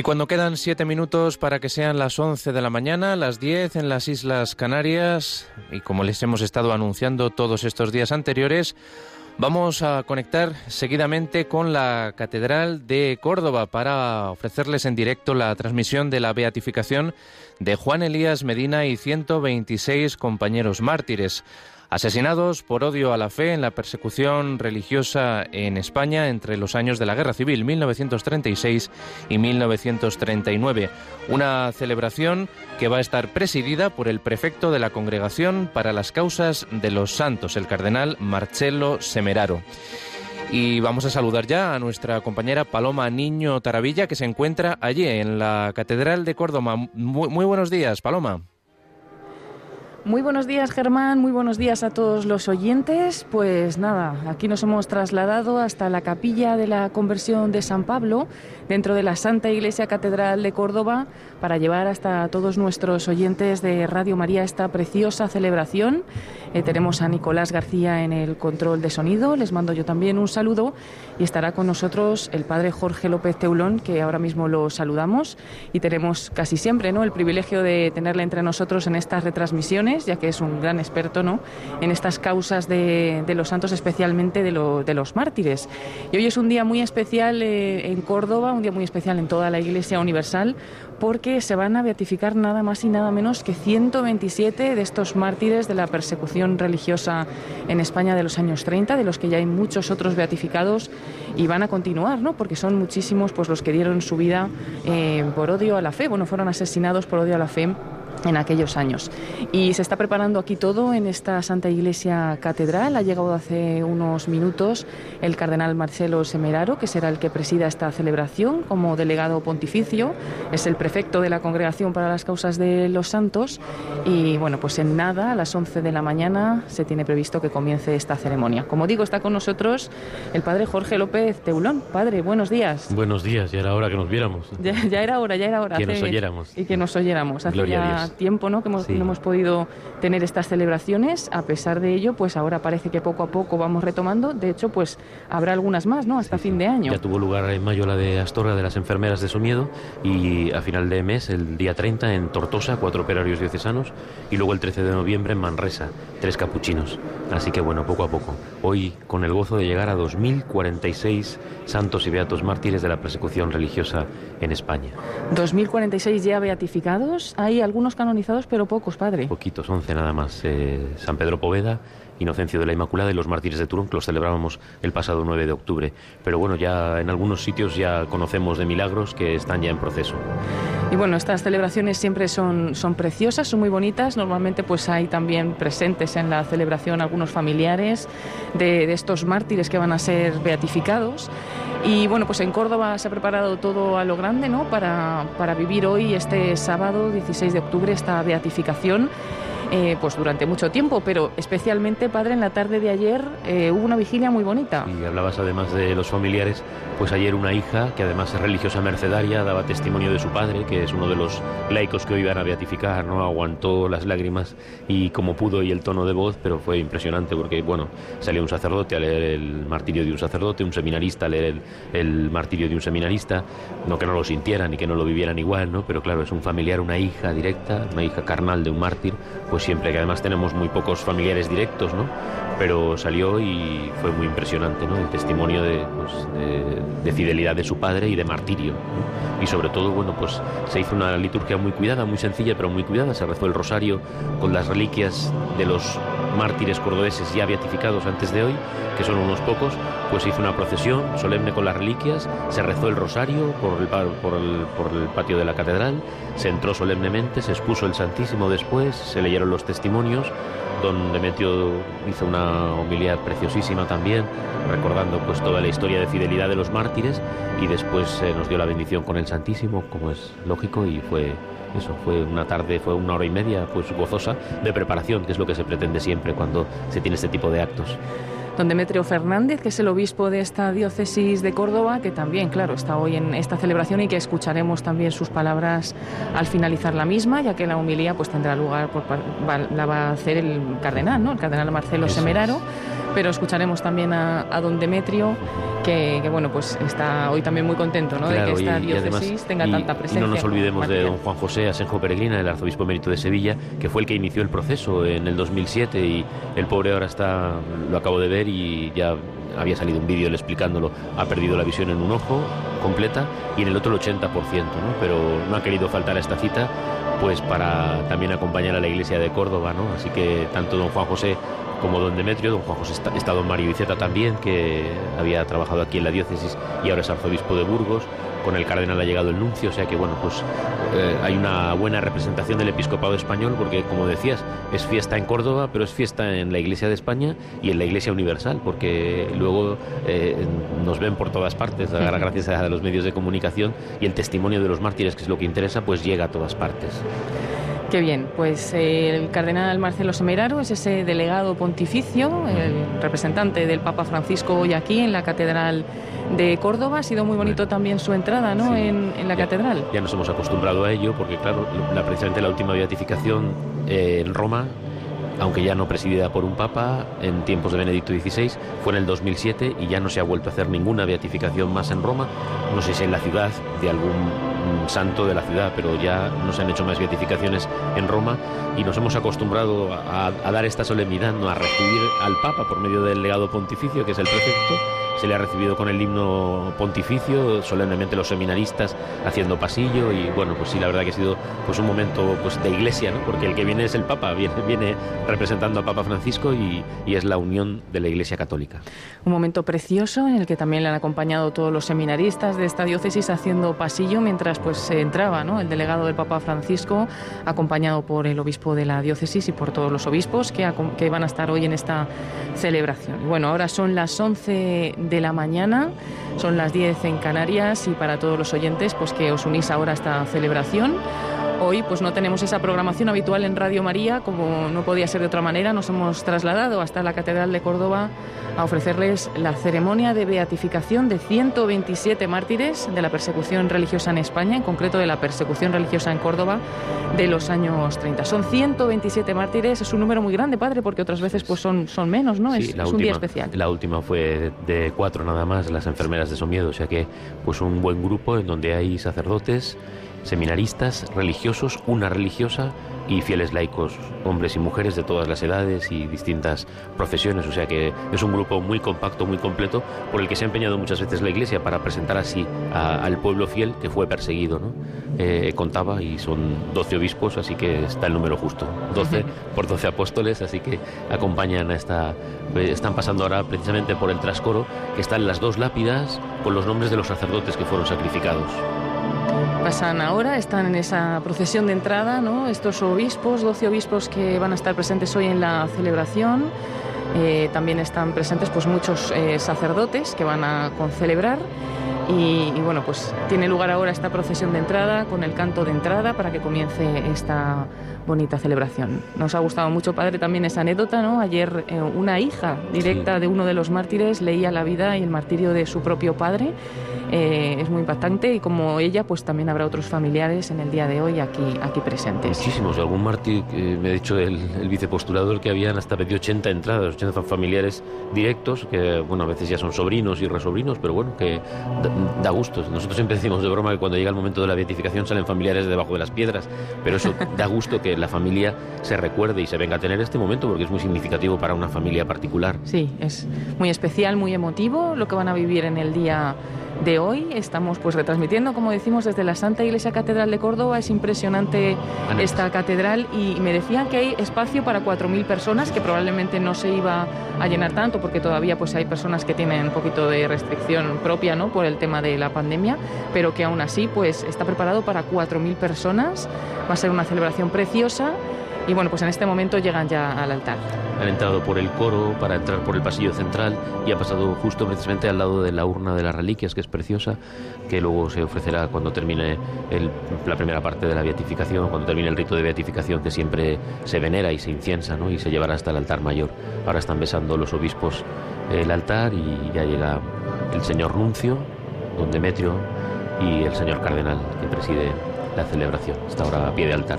Y cuando quedan siete minutos para que sean las once de la mañana, las diez en las Islas Canarias, y como les hemos estado anunciando todos estos días anteriores, vamos a conectar seguidamente con la Catedral de Córdoba para ofrecerles en directo la transmisión de la beatificación de Juan Elías Medina y 126 compañeros mártires asesinados por odio a la fe en la persecución religiosa en España entre los años de la Guerra Civil 1936 y 1939. Una celebración que va a estar presidida por el prefecto de la Congregación para las Causas de los Santos, el cardenal Marcelo Semeraro. Y vamos a saludar ya a nuestra compañera Paloma Niño Taravilla, que se encuentra allí en la Catedral de Córdoba. Muy, muy buenos días, Paloma. Muy buenos días Germán, muy buenos días a todos los oyentes. Pues nada, aquí nos hemos trasladado hasta la capilla de la conversión de San Pablo, dentro de la Santa Iglesia Catedral de Córdoba, para llevar hasta todos nuestros oyentes de Radio María esta preciosa celebración. Eh, tenemos a Nicolás García en el control de sonido, les mando yo también un saludo y estará con nosotros el padre Jorge López Teulón, que ahora mismo lo saludamos y tenemos casi siempre ¿no? el privilegio de tenerle entre nosotros en estas retransmisiones, ya que es un gran experto ¿no? en estas causas de, los santos, especialmente de, los mártires. Y hoy es un día muy especial eh, en Córdoba, un día muy especial en toda la Iglesia Universal, porque se van a beatificar nada más y nada menos que 127 de estos mártires de la persecución religiosa en España de los años 30, de los que ya hay muchos otros beatificados y van a continuar, ¿no? Porque son muchísimos pues los que dieron su vida eh, por odio a la fe, bueno, fueron asesinados por odio a la fe en aquellos años. Y se está preparando aquí todo en esta Santa Iglesia Catedral. Ha llegado hace unos minutos el cardenal Marcelo Semeraro, que será el que presida esta celebración como delegado pontificio. Es el prefecto de la Congregación para las Causas de los Santos. Y bueno, pues en nada, a las 11 de la mañana, se tiene previsto que comience esta ceremonia. Como digo, está con nosotros el padre Jorge López Teulón. Padre, buenos días. Buenos días, ya era hora que nos viéramos. Ya, era hora, ya era hora. Que nos oyéramos. Y que nos oyéramos. Hace ya tiempo ¿no? que hemos, no hemos podido tener estas celebraciones. A pesar de ello, pues ahora parece que poco a poco vamos retomando. De hecho, pues habrá algunas más, ¿no? Hasta fin de año. Ya tuvo lugar en mayo la de Astorga de las enfermeras de Somiedo y a final de mes, el día 30, en Tortosa, cuatro operarios diocesanos y luego el 13 de noviembre en Manresa, tres capuchinos. Así que bueno, poco a poco. Hoy con el gozo de llegar a 2046 santos y beatos mártires de la persecución religiosa en España. 2046 ya beatificados. Hay algunos canonizados, pero pocos, padre. Poquitos, 11 nada más. Eh, San Pedro Poveda, Inocencio de la Inmaculada y los mártires de Turón, que los celebrábamos el pasado 9 de octubre. Pero bueno, ya en algunos sitios ya conocemos de milagros que están ya en proceso. Y bueno, estas celebraciones siempre son, son preciosas, son muy bonitas. Normalmente pues hay también presentes en la celebración algunos familiares de, de estos mártires que van a ser beatificados. Y bueno, pues en Córdoba se ha preparado todo a lo grande, ¿no? Para, para vivir hoy, este sábado 16 de octubre, esta beatificación eh, pues durante mucho tiempo, pero especialmente, padre, en la tarde de ayer eh, hubo una vigilia muy bonita. Y hablabas además de los familiares, pues ayer una hija, que además es religiosa mercedaria, daba testimonio de su padre, que es uno de los laicos que hoy iban a beatificar, ¿no? Aguantó las lágrimas y como pudo y el tono de voz, pero fue impresionante porque, bueno, salió un sacerdote a leer el martirio de un sacerdote, un seminarista a leer el, el martirio de un seminarista, no que no lo sintieran y que no lo vivieran igual, ¿no? Pero claro, es un familiar, una hija directa, una hija carnal de un mártir, pues siempre, que además tenemos muy pocos familiares directos, ¿no? Pero salió y fue muy impresionante, ¿no? El testimonio de, pues, de, fidelidad de su padre y de martirio. Y sobre todo, bueno, pues se hizo una liturgia muy cuidada, muy sencilla, pero muy cuidada. Se rezó el rosario con las reliquias de los mártires cordobeses ya beatificados antes de hoy, que son unos pocos, pues se hizo una procesión solemne con las reliquias, se rezó el rosario por el, por el, por el patio de la catedral, se entró solemnemente, se expuso el Santísimo después, se leyeron los testimonios, don Demetrio hizo una homilía preciosísima también, recordando pues toda la historia de fidelidad de los mártires y después se nos dio la bendición con el Santísimo, como es lógico, y fue eso fue una tarde, fue una hora y media, pues gozosa de preparación, que es lo que se pretende siempre cuando se tiene este tipo de actos. Don Demetrio Fernández, que es el obispo de esta diócesis de Córdoba, que también, claro, está hoy en esta celebración y que escucharemos también sus palabras al finalizar la misma, ya que la humilía pues tendrá lugar, por, la va a hacer el cardenal, ¿no? El cardenal Marcelo Semeraro pero escucharemos también a, don Demetrio, que, bueno, pues está hoy también muy contento ¿no? de que esta diócesis tenga tanta presencia. Y no nos olvidemos de don Juan José Asenjo Peregrina, el arzobispo emérito de Sevilla, que fue el que inició el proceso en el 2007 y el pobre ahora está, lo acabo de ver y ya había salido un vídeo explicándolo, ha perdido la visión en un ojo completa y en el otro el 80%, ¿no? pero no ha querido faltar a esta cita pues para también acompañar a la iglesia de Córdoba, ¿no? Así que tanto don Juan José como don Demetrio, don Juan José está, don Mario Viceta también, que había trabajado aquí en la diócesis y ahora es arzobispo de Burgos, con el cardenal ha llegado el nuncio, o sea que bueno, pues eh, hay una buena representación del episcopado español, porque como decías, es fiesta en Córdoba, pero es fiesta en la Iglesia de España y en la Iglesia Universal, porque luego eh, nos ven por todas partes, gracias a los medios de comunicación y el testimonio de los mártires, que es lo que interesa, pues llega a todas partes. Qué bien, pues eh, el cardenal Marcelo Semeraro es ese delegado pontificio, el representante del Papa Francisco hoy aquí en la Catedral de Córdoba. Ha sido muy bonito también su entrada ¿no? en, la catedral. Ya nos hemos acostumbrado a ello porque, claro, la, precisamente la última beatificación eh, en Roma aunque ya no presidida por un papa, en tiempos de Benedicto XVI, fue en el 2007 y ya no se ha vuelto a hacer ninguna beatificación más en Roma. No sé si en la ciudad de algún santo de la ciudad, pero ya no se han hecho más beatificaciones en Roma y nos hemos acostumbrado a, dar esta solemnidad, ¿no? a recibir al Papa por medio del legado pontificio, que es el prefecto, se le ha recibido con el himno pontificio, solemnemente los seminaristas haciendo pasillo y bueno, pues sí, la verdad que ha sido pues un momento pues de iglesia, ¿no? porque el que viene es el Papa, viene, viene representando a Papa Francisco y, es la unión de la Iglesia Católica. Un momento precioso en el que también le han acompañado todos los seminaristas de esta diócesis haciendo pasillo mientras pues se entraba ¿no? el delegado del Papa Francisco acompañado por el obispo de la diócesis y por todos los obispos que, que van a estar hoy en esta celebración. Bueno, ahora son las 11 de la mañana, son las 10 en Canarias y para todos los oyentes pues que os unís ahora a esta celebración. Hoy pues no tenemos esa programación habitual en Radio María, como no podía ser de otra manera, nos hemos trasladado hasta la Catedral de Córdoba a ofrecerles la ceremonia de beatificación de 127 mártires de la persecución religiosa en España, en concreto de la persecución religiosa en Córdoba de los años 30. Son 127 mártires, es un número muy grande, padre, porque otras veces pues son, son menos, ¿no? es, un día especial. La última fue de cuatro nada más, las enfermeras de Somiedo, o sea que pues un buen grupo en donde hay sacerdotes, seminaristas, religiosos, una religiosa y fieles laicos, hombres y mujeres de todas las edades y distintas profesiones. O sea que es un grupo muy compacto, muy completo, por el que se ha empeñado muchas veces la Iglesia para presentar así al pueblo fiel que fue perseguido. ¿no? Eh, contaba y son 12 obispos, así que está el número justo. 12 por 12 apóstoles, así que acompañan a esta... Eh, están pasando ahora precisamente por el trascoro, que están las dos lápidas con los nombres de los sacerdotes que fueron sacrificados pasan ahora, están en esa procesión de entrada, ¿no? Estos obispos, 12 obispos que van a estar presentes hoy en la celebración. Eh, también están presentes pues muchos eh, sacerdotes que van a concelebrar y, y, bueno pues tiene lugar ahora esta procesión de entrada con el canto de entrada para que comience esta bonita celebración. Nos ha gustado mucho padre también esa anécdota, ¿no? Ayer eh, una hija directa de uno de los mártires leía la vida y el martirio de su propio padre eh, es muy impactante y como ella, pues también habrá otros familiares en el día de hoy aquí, aquí presentes. Muchísimos, algún mártir, me ha dicho el, el vicepostulador que habían hasta 80 entradas, 80 familiares directos, que bueno, a veces ya son sobrinos y resobrinos, pero bueno, que da, gusto. Nosotros siempre decimos de broma que cuando llega el momento de la beatificación salen familiares de debajo de las piedras, pero eso da gusto que la familia se recuerde y se venga a tener este momento porque es muy significativo para una familia particular. Sí, es muy especial, muy emotivo lo que van a vivir en el día de hoy. Estamos pues retransmitiendo, como decimos, desde la Santa Iglesia Catedral de Córdoba. Es impresionante esta catedral y me decían que hay espacio para 4.000 personas, que probablemente no se iba a llenar tanto porque todavía pues hay personas que tienen un poquito de restricción propia, ¿no? Por el tema de la pandemia, pero que aún así pues está preparado para 4.000 personas. Va a ser una celebración preciosa y bueno, pues en este momento llegan ya al altar. Han entrado por el coro para entrar por el pasillo central y ha pasado justo precisamente al lado de la urna de las reliquias, que es preciosa, que luego se ofrecerá cuando termine la primera parte de la beatificación, cuando termine el rito de beatificación que siempre se venera y se inciensa ¿no? y se llevará hasta el altar mayor. Ahora están besando los obispos el altar y ya llega el señor nuncio, don Demetrio y el señor cardenal que preside la celebración. Está ahora a pie de altar.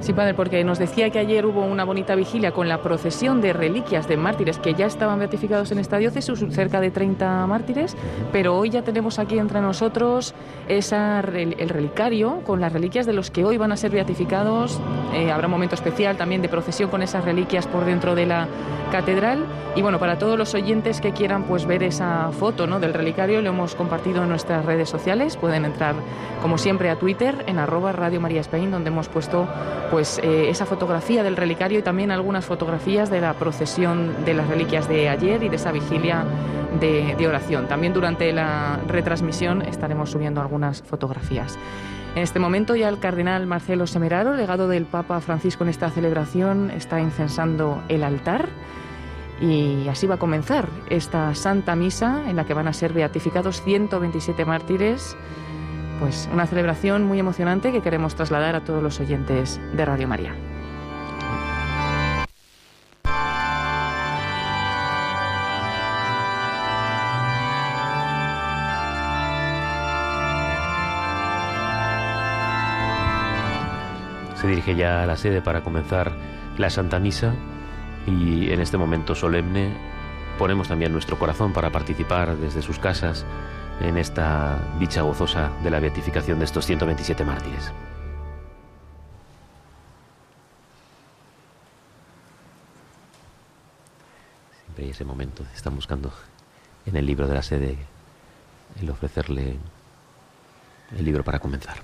Sí, padre, porque nos decía que ayer hubo una bonita vigilia con la procesión de reliquias de mártires que ya estaban beatificados en esta diócesis, cerca de 30 mártires, pero hoy ya tenemos aquí entre nosotros esa, el relicario con las reliquias de los que hoy van a ser beatificados. Eh, habrá un momento especial también de procesión con esas reliquias por dentro de la catedral. Y bueno, para todos los oyentes que quieran pues ver esa foto ¿no? del relicario, lo hemos compartido en nuestras redes sociales. Pueden entrar, como siempre, a Twitter en arroba Radio María Spain, donde hemos puesto pues eh, esa fotografía del relicario y también algunas fotografías de la procesión de las reliquias de ayer y de esa vigilia de, de oración. También durante la retransmisión estaremos subiendo algunas fotografías. En este momento ya el cardenal Marcelo Semeraro, legado del Papa Francisco en esta celebración, está incensando el altar y así va a comenzar esta Santa Misa en la que van a ser beatificados 127 mártires pues una celebración muy emocionante que queremos trasladar a todos los oyentes de Radio María. Se dirige ya a la sede para comenzar la Santa Misa y en este momento solemne ponemos también nuestro corazón para participar desde sus casas en esta dicha gozosa de la beatificación de estos 127 mártires. Siempre hay ese momento, están buscando en el libro de la sede el ofrecerle el libro para comenzar.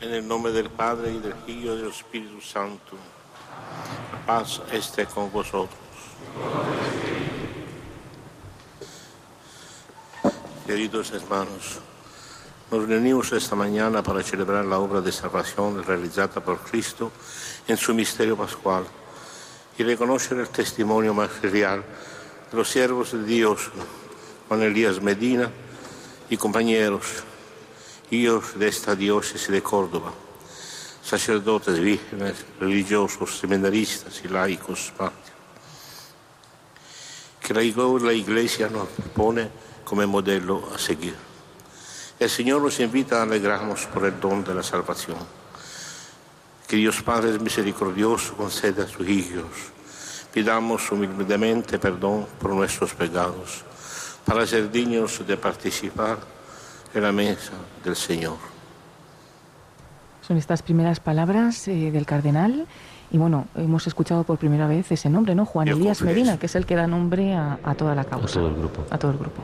En el nombre del Padre y del Hijo y del Espíritu Santo, paz esté con vosotros. Queridos hermanos, nos reunimos esta mañana para celebrar la obra de salvación realizada por Cristo en su misterio pascual y reconocer el testimonio material de los siervos de Dios, Juan Elías Medina y compañeros, hijos de esta diócesis de Córdoba, sacerdotes vírgenes, religiosos, seminaristas y laicos, que la Iglesia nos pone como modelo a seguir. El Señor nos invita a alegrarnos por el don de la salvación. Que Dios Padre misericordioso conceda a sus hijos. Pidamos humildemente perdón por nuestros pecados para ser dignos de participar en la mesa del Señor. Son estas primeras palabras eh, del cardenal y bueno, hemos escuchado por primera vez ese nombre, ¿no? Juan Elías Medina, que es el que da nombre a, a toda la causa. A todo el grupo. A todo el grupo.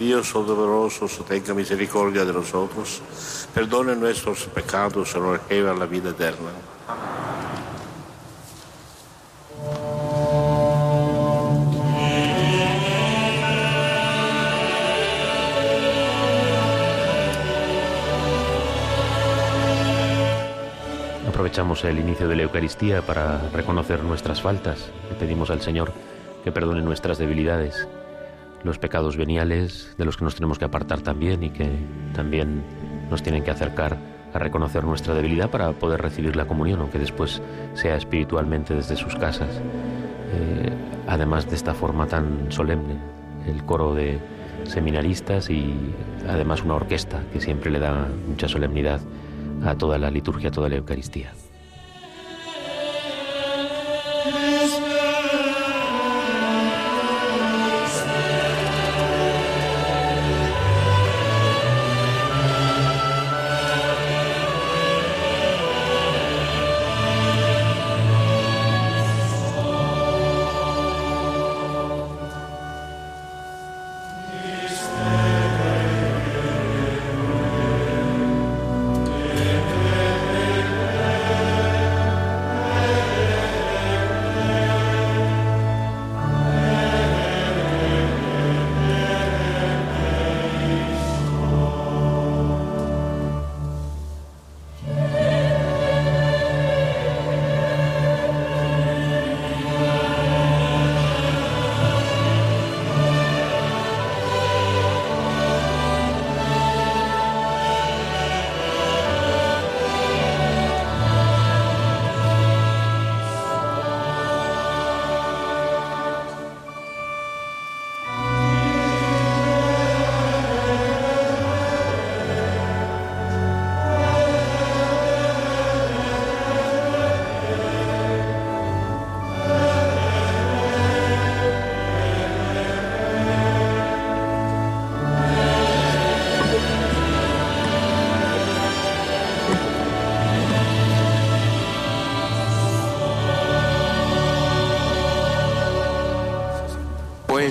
Dios poderoso tenga misericordia de nosotros, perdone nuestros pecados y nos lleve a la vida eterna. Aprovechamos el inicio de la Eucaristía para reconocer nuestras faltas. Le pedimos al Señor que perdone nuestras debilidades los pecados veniales de los que nos tenemos que apartar también y que también nos tienen que acercar a reconocer nuestra debilidad para poder recibir la comunión, aunque después sea espiritualmente desde sus casas. Eh, además de esta forma tan solemne, el coro de seminaristas y además una orquesta que siempre le da mucha solemnidad a toda la liturgia, a toda la Eucaristía.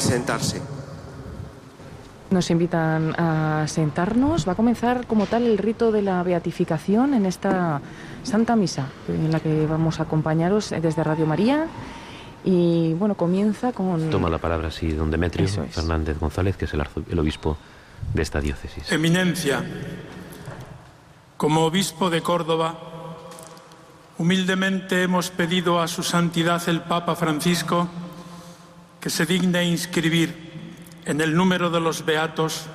Sentarse. Nos invitan a sentarnos. Va a comenzar como tal el rito de la beatificación en esta Santa Misa, en la que vamos a acompañaros desde Radio María. Y bueno, comienza con... Toma la palabra, sí, don Demetrio Fernández González, que es el, el obispo de esta diócesis. Eminencia, como obispo de Córdoba, humildemente hemos pedido a su santidad el Papa Francisco que se digne inscribir en el número de los beatos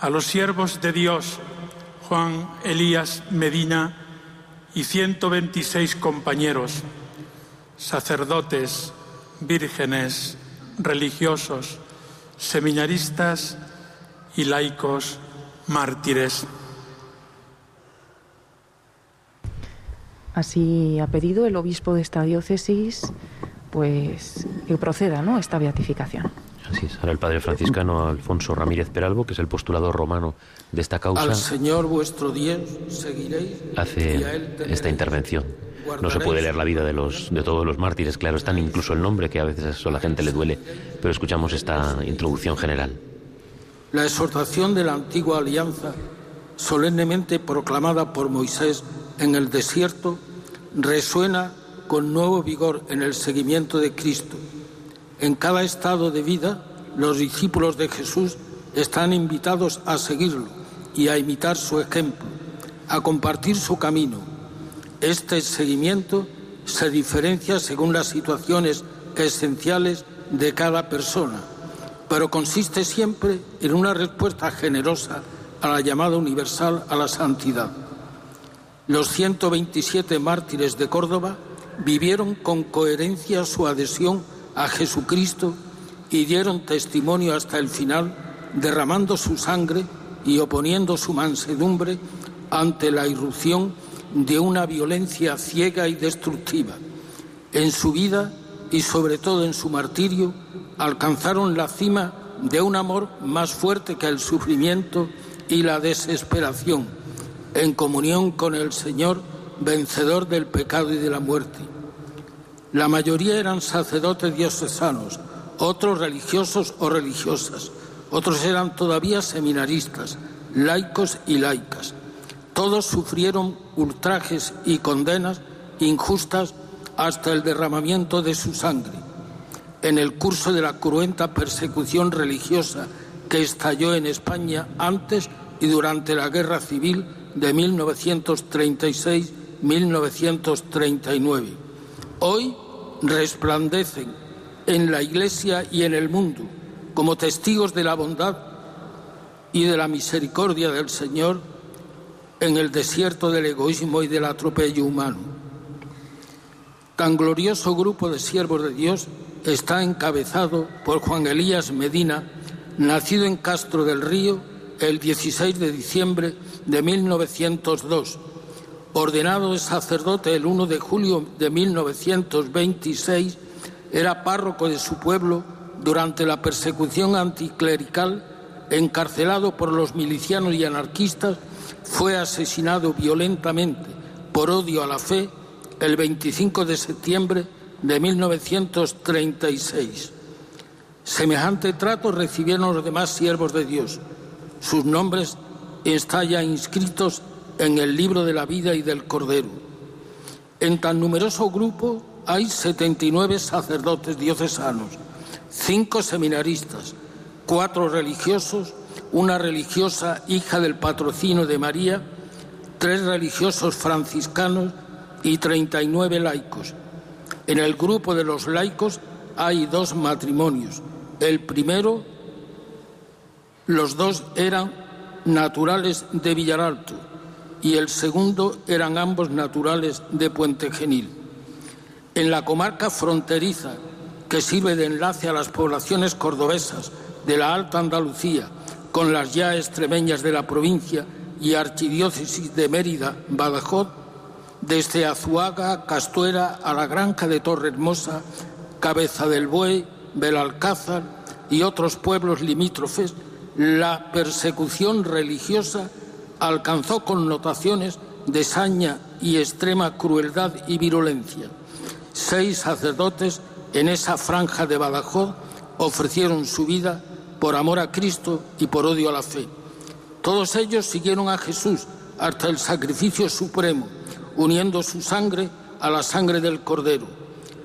a los siervos de Dios Juan Elías Medina y 126 compañeros, sacerdotes, vírgenes, religiosos, seminaristas y laicos mártires. Así ha pedido el obispo de esta diócesis, pues que proceda, ¿no? Esta beatificación. Así es. Ahora el padre franciscano Alfonso Ramírez Peralbo, que es el postulador romano de esta causa. Al Señor vuestro Dios seguiréis. Hace esta intervención. No se puede leer la vida de, los, de todos los mártires, claro, están incluso el nombre, que a veces eso a la gente le duele, pero escuchamos esta introducción general. La exhortación de la antigua alianza, solemnemente proclamada por Moisés en el desierto, resuena con nuevo vigor en el seguimiento de Cristo en cada estado de vida, los discípulos de Jesús están invitados a seguirlo y a imitar su ejemplo, a compartir su camino. Este seguimiento se diferencia según las situaciones esenciales de cada persona, pero consiste siempre en una respuesta generosa a la llamada universal a la santidad. Los 127 mártires de Córdoba vivieron con coherencia su adhesión a Jesucristo y dieron testimonio hasta el final, derramando su sangre y oponiendo su mansedumbre ante la irrupción de una violencia ciega y destructiva. En su vida y sobre todo en su martirio alcanzaron la cima de un amor más fuerte que el sufrimiento y la desesperación, en comunión con el Señor, vencedor del pecado y de la muerte. La mayoría eran sacerdotes diocesanos, otros religiosos o religiosas, otros eran todavía seminaristas, laicos y laicas. Todos sufrieron ultrajes y condenas injustas hasta el derramamiento de su sangre. En el curso de la cruenta persecución religiosa que estalló en España antes y durante la Guerra Civil de 1936-1939. Hoy resplandecen en la Iglesia y en el mundo como testigos de la bondad y de la misericordia del Señor en el desierto del egoísmo y del atropello humano. Tan glorioso grupo de siervos de Dios está encabezado por Juan Elías Medina, nacido en Castro del Río el 16 de diciembre de 1902 ordenado de sacerdote el 1 de julio de 1926, era párroco de su pueblo durante la persecución anticlerical, encarcelado por los milicianos y anarquistas, fue asesinado violentamente por odio a la fe el 25 de septiembre de 1936. Semejante trato recibieron los demás siervos de Dios. Sus nombres están ya inscritos en el libro de la vida y del Cordero. En tan numeroso grupo hay 79 sacerdotes diocesanos, cinco seminaristas, cuatro religiosos, una religiosa hija del patrocinio de María, tres religiosos franciscanos y 39 laicos. En el grupo de los laicos hay dos matrimonios. El primero, los dos eran naturales de Villaralto y el segundo eran ambos naturales de Puente Genil. En la comarca fronteriza, que sirve de enlace a las poblaciones cordobesas de la Alta Andalucía con las ya extremeñas de la provincia y archidiócesis de Mérida, Badajoz, desde Azuaga, Castuera a la Granja de Torre Hermosa, Cabeza del Buey, Belalcázar y otros pueblos limítrofes, la persecución religiosa alcanzó connotaciones de saña y extrema crueldad y virulencia. Seis sacerdotes en esa franja de Badajoz ofrecieron su vida por amor a Cristo y por odio a la fe. Todos ellos siguieron a Jesús hasta el sacrificio supremo, uniendo su sangre a la sangre del Cordero.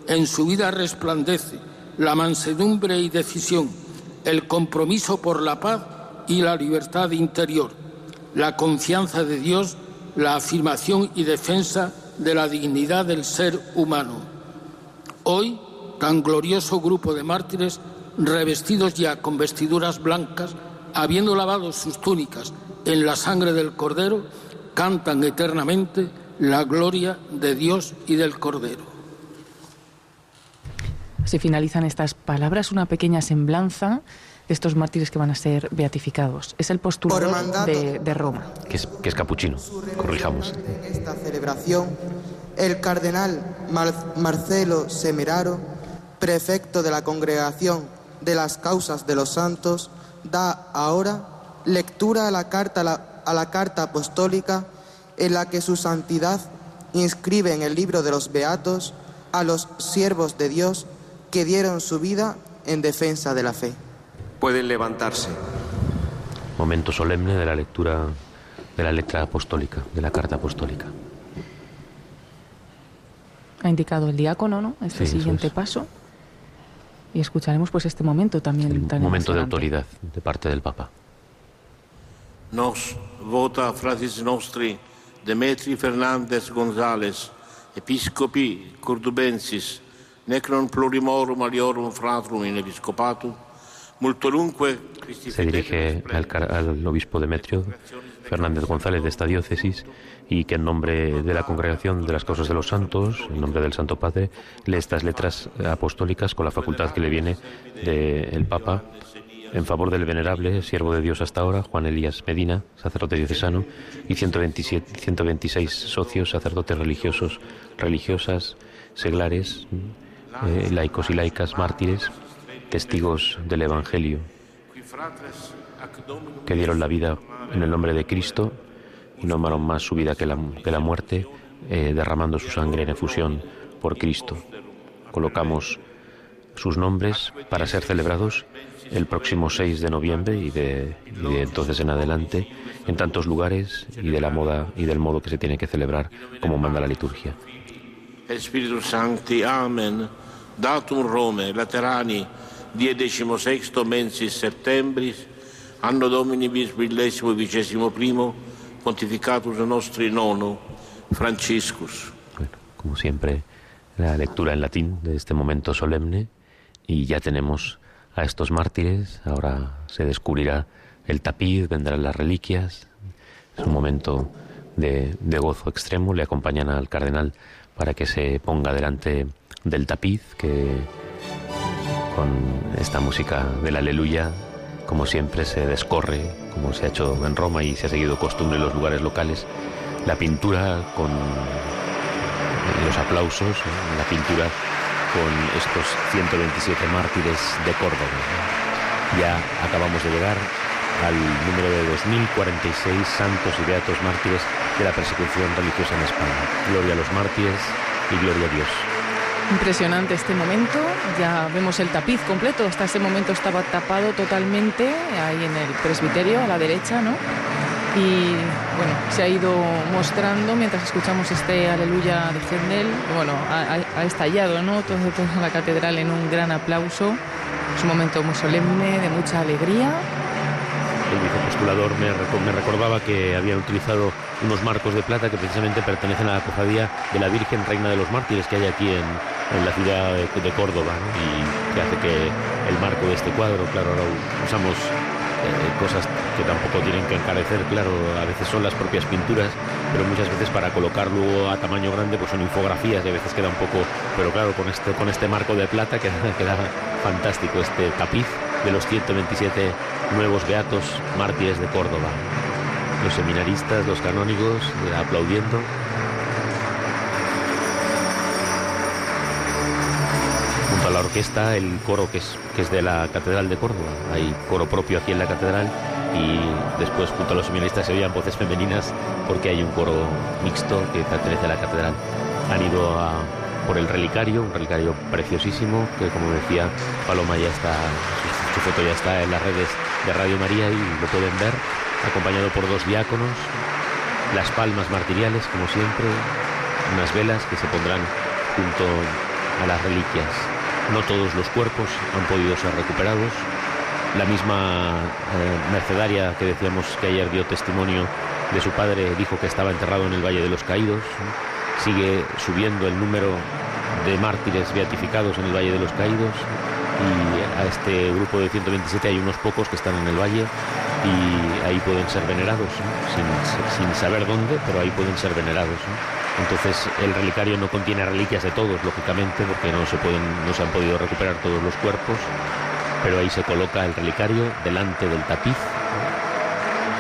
En su vida resplandece la mansedumbre y decisión, el compromiso por la paz y la libertad interior, la confianza de Dios, la afirmación y defensa de la dignidad del ser humano. Hoy, tan glorioso grupo de mártires, revestidos ya con vestiduras blancas, habiendo lavado sus túnicas en la sangre del Cordero, cantan eternamente la gloria de Dios y del Cordero. Se finalizan estas palabras, una pequeña semblanza de estos mártires que van a ser beatificados. Es el postulador de, de, Roma. Que es, que es capuchino, corrijamos. En esta celebración, el cardenal Marcelo Semeraro, prefecto de la Congregación de las Causas de los Santos, da ahora lectura a la carta, a la carta apostólica en la que su santidad inscribe en el libro de los Beatos a los siervos de Dios que dieron su vida en defensa de la fe. Pueden levantarse. Momento solemne de la lectura de la letra apostólica, de la carta apostólica. Ha indicado el diácono, ¿no? Este siguiente paso. Y escucharemos pues este momento también. El momento de autoridad de parte del Papa. Nos vota fratis nostri Demetri Fernández González, episcopi cordubensis, necron plurimorum aliorum fratrum in episcopatum, se dirige al, al, obispo Demetrio Fernández González de esta diócesis y que en nombre de la Congregación de las Causas de los Santos, en nombre del Santo Padre, lee estas letras apostólicas con la facultad que le viene del Papa en favor del venerable, siervo de Dios hasta ahora, Juan Elías Medina, sacerdote diocesano, y 127, 126 socios, sacerdotes religiosos, religiosas, seglares, eh, laicos y laicas, mártires, testigos del Evangelio, que dieron la vida en el nombre de Cristo y no amaron más su vida que la, que la muerte, eh, derramando su sangre en efusión por Cristo. Colocamos sus nombres para ser celebrados el próximo 6 de noviembre y de, entonces en adelante en tantos lugares y de la moda y del modo que se tiene que celebrar como manda la liturgia. Espíritu Amen. Datum Rome, Laterani, 16 mensis septembris, anno Domini bis millesimo vigesimo primo, pontificatus nostri nono, Franciscus. Bueno, como siempre, la lectura en latín de este momento solemne y ya tenemos a estos mártires. Ahora se descubrirá el tapiz, vendrán las reliquias. Es un momento de, gozo extremo. Le acompañan al cardenal para que se ponga delante del tapiz, que con esta música del aleluya, como siempre, se descorre, como se ha hecho en Roma y se ha seguido costumbre en los lugares locales, la pintura con los aplausos, la pintura con estos 127 mártires de Córdoba. Ya acabamos de llegar al número de 2046 santos y beatos mártires de la persecución religiosa en España. Gloria a los mártires y gloria a Dios. Impresionante este momento, ya vemos el tapiz completo, hasta ese momento estaba tapado totalmente ahí en el presbiterio a la derecha, ¿no? y bueno, se ha ido mostrando mientras escuchamos este aleluya de Gendel, bueno, ha, estallado, ¿no? Toda la catedral en un gran aplauso, es un momento muy solemne, de mucha alegría. El vicepostulador me, me recordaba que había utilizado unos marcos de plata que precisamente pertenecen a la cofradía de la Virgen Reina de los Mártires que hay aquí en, en la ciudad de, Córdoba y que hace que el marco de este cuadro, claro, ahora usamos eh, cosas que tampoco tienen que encarecer, claro, a veces son las propias pinturas, pero muchas veces para colocarlo a tamaño grande pues son infografías y a veces queda un poco, pero claro, con este, con este marco de plata queda, queda fantástico este tapiz de los 127 nuevos beatos mártires de Córdoba. Los seminaristas, los canónigos, eh, aplaudiendo. a la orquesta el coro que es, que es de la Catedral de Córdoba. Hay coro propio aquí en la Catedral y después junto a los seminaristas se oían voces femeninas porque hay un coro mixto que pertenece a la Catedral. Han ido por el relicario, un relicario preciosísimo que como decía Paloma ya está, su foto ya está en las redes de Radio María y lo pueden ver, acompañado por dos diáconos, las palmas martiriales como siempre, unas velas que se pondrán junto a las reliquias. No todos los cuerpos han podido ser recuperados. La misma eh, mercedaria que decíamos que ayer dio testimonio de su padre dijo que estaba enterrado en el Valle de los Caídos. Sigue subiendo el número de mártires beatificados en el Valle de los Caídos y a este grupo de 127 hay unos pocos que están en el valle y ahí pueden ser venerados, sin, saber dónde, pero ahí pueden ser venerados. Entonces el relicario no contiene reliquias de todos, lógicamente, porque no se, pueden, no se han podido recuperar todos los cuerpos, pero ahí se coloca el relicario delante del tapiz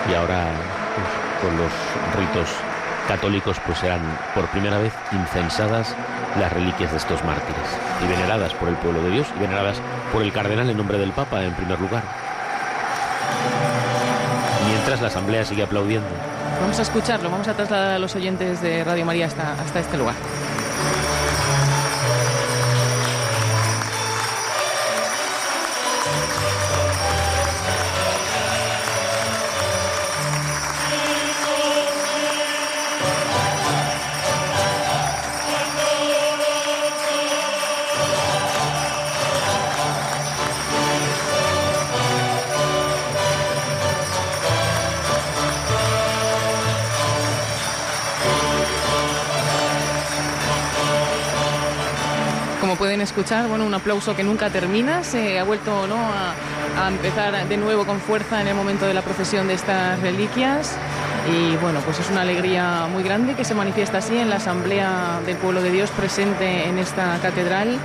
y ahora pues, con los ritos católicos pues serán por primera vez incensadas las reliquias de estos mártires y veneradas por el pueblo de Dios y veneradas por el cardenal en nombre del Papa en primer lugar. Mientras la asamblea sigue aplaudiendo. Vamos a escucharlo, vamos a trasladar a los oyentes de Radio María hasta, hasta este lugar. Escuchar, bueno, un aplauso que nunca termina, se ha vuelto ¿no? a, empezar de nuevo con fuerza en el momento de la procesión de estas reliquias y bueno, pues es una alegría muy grande que se manifiesta así en la Asamblea del Pueblo de Dios presente en esta catedral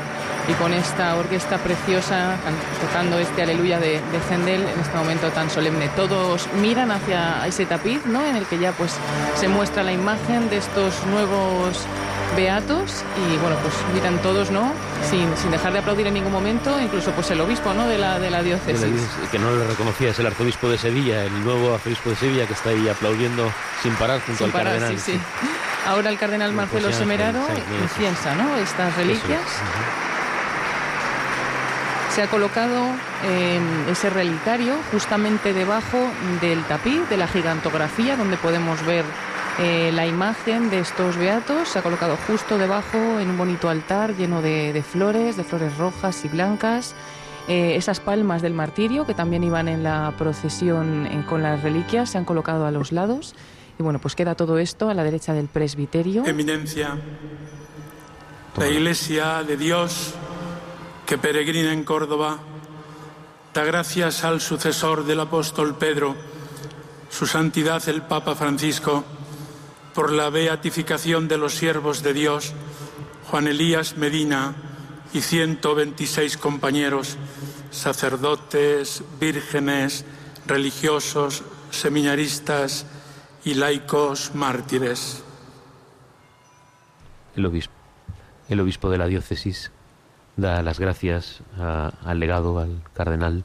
y con esta orquesta preciosa tocando este aleluya de, de en este momento tan solemne. Todos miran hacia ese tapiz, ¿no? En el que ya pues se muestra la imagen de estos nuevos beatos y bueno, pues miran todos, ¿no? Sin, sin, dejar de aplaudir en ningún momento, incluso pues el obispo, ¿no? De la, de la diócesis. que no lo reconocía, es el arzobispo de Sevilla, el nuevo arzobispo de Sevilla que está ahí aplaudiendo sin parar junto al cardenal. Sí, sí. Ahora el cardenal Marcelo Semeraro inciensa, ¿no? Estas reliquias. Se ha colocado ese relicario justamente debajo del tapiz, de la gigantografía, donde podemos ver eh, la imagen de estos beatos se ha colocado justo debajo en un bonito altar lleno de, flores, de flores rojas y blancas. Eh, esas palmas del martirio que también iban en la procesión eh, con las reliquias se han colocado a los lados. Y bueno, pues queda todo esto a la derecha del presbiterio. Eminencia, la Iglesia de Dios que peregrina en Córdoba da gracias al sucesor del apóstol Pedro, su santidad el Papa Francisco por la beatificación de los siervos de Dios, Juan Elías Medina y 126 compañeros, sacerdotes, vírgenes, religiosos, seminaristas y laicos mártires. El obispo, el obispo de la diócesis da las gracias al legado, al cardenal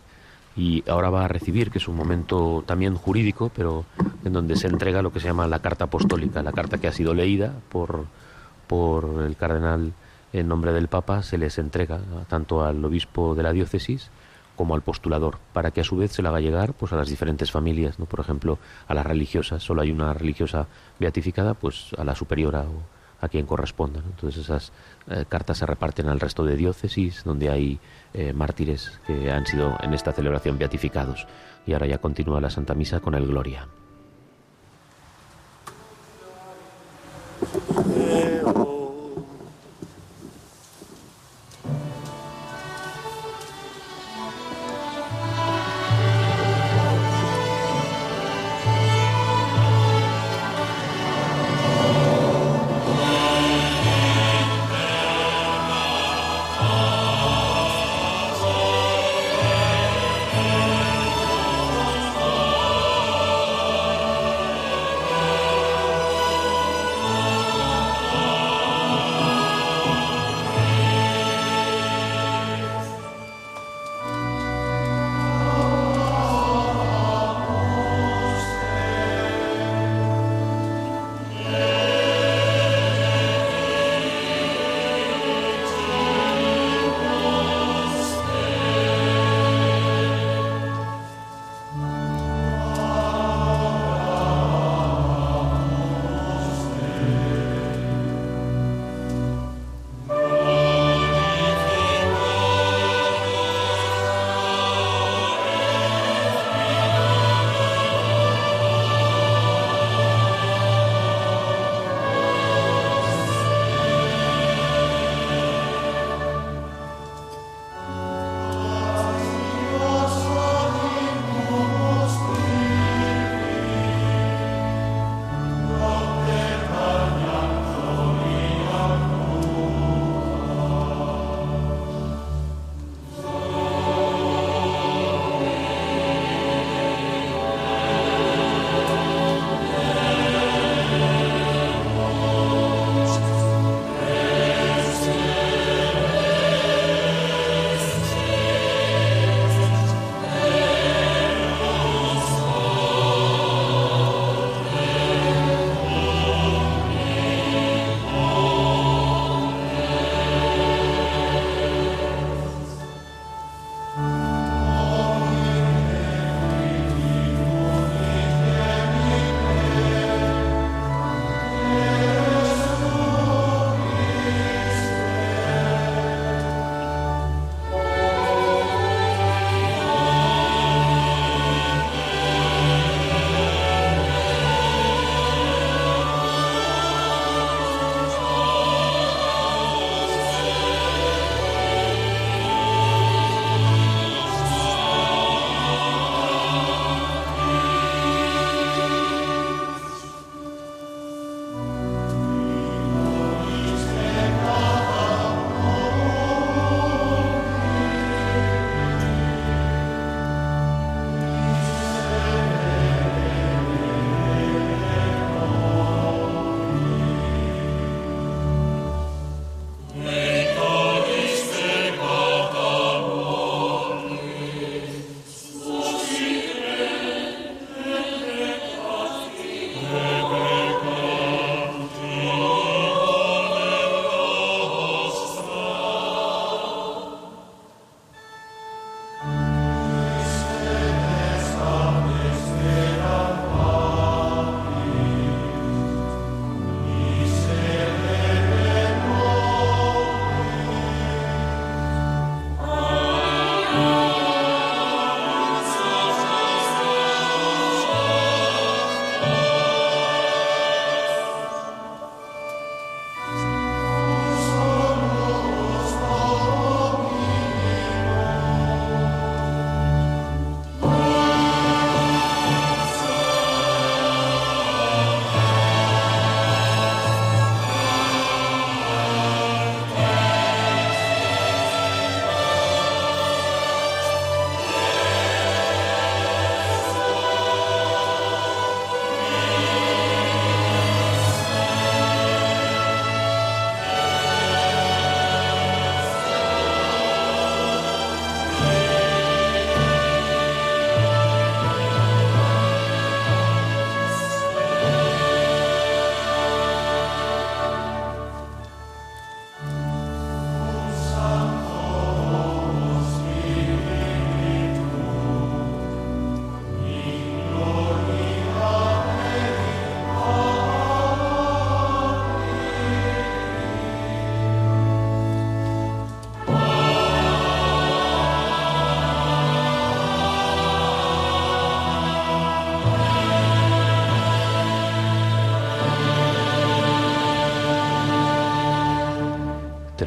y ahora va a recibir, que es un momento también jurídico, pero en donde se entrega lo que se llama la carta apostólica, la carta que ha sido leída por, por el cardenal en nombre del Papa, se les entrega tanto al obispo de la diócesis como al postulador, para que a su vez se la haga llegar pues, a las diferentes familias, ¿no? por ejemplo, a las religiosas, solo hay una religiosa beatificada, pues a la superiora o a quien corresponda. Entonces esas eh, cartas se reparten al resto de diócesis donde hay eh, mártires que han sido en esta celebración beatificados. Y ahora ya continúa la Santa Misa con el Gloria.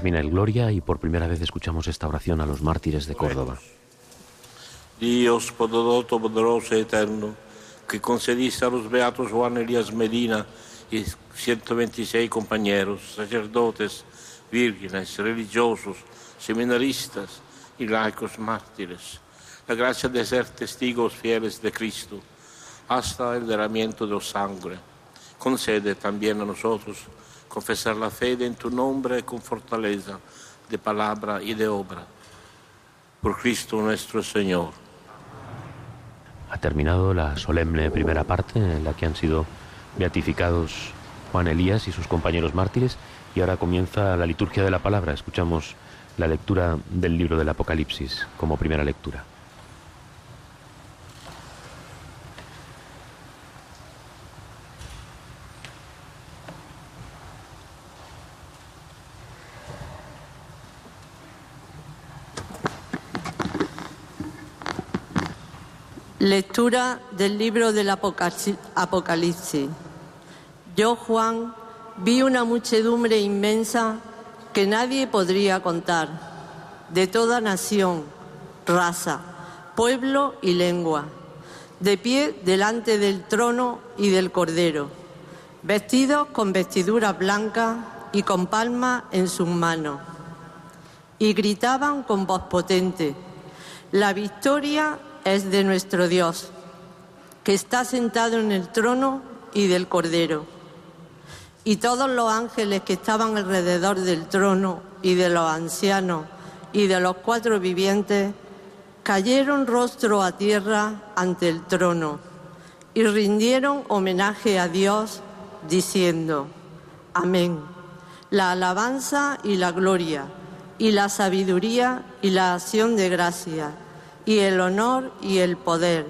Termina el Gloria y por primera vez escuchamos esta oración a los mártires de Córdoba. Dios poderoso y eterno, que concediste a los beatos Juan Elías Medina y 126 compañeros, sacerdotes, vírgenes, religiosos, seminaristas y laicos mártires, la gracia de ser testigos fieles de Cristo hasta el derramamiento de sangre. Concede también a nosotros confesar la fe en tu nombre con fortaleza de palabra y de obra. Por Cristo nuestro Señor. Ha terminado la solemne primera parte en la que han sido beatificados Juan Elías y sus compañeros mártires y ahora comienza la liturgia de la palabra. Escuchamos la lectura del libro del Apocalipsis como primera lectura. Lectura del libro del Apocalipsis. Yo, Juan, vi una muchedumbre inmensa que nadie podría contar, de toda nación, raza, pueblo y lengua, de pie delante del trono y del cordero, vestidos con vestiduras blancas y con palmas en sus manos. Y gritaban con voz potente, la victoria es de nuestro Dios, que está sentado en el trono y del Cordero. Y todos los ángeles que estaban alrededor del trono y de los ancianos y de los cuatro vivientes cayeron rostro a tierra ante el trono y rindieron homenaje a Dios diciendo, Amén. La alabanza y la gloria y la sabiduría y la acción de gracia y el honor y el poder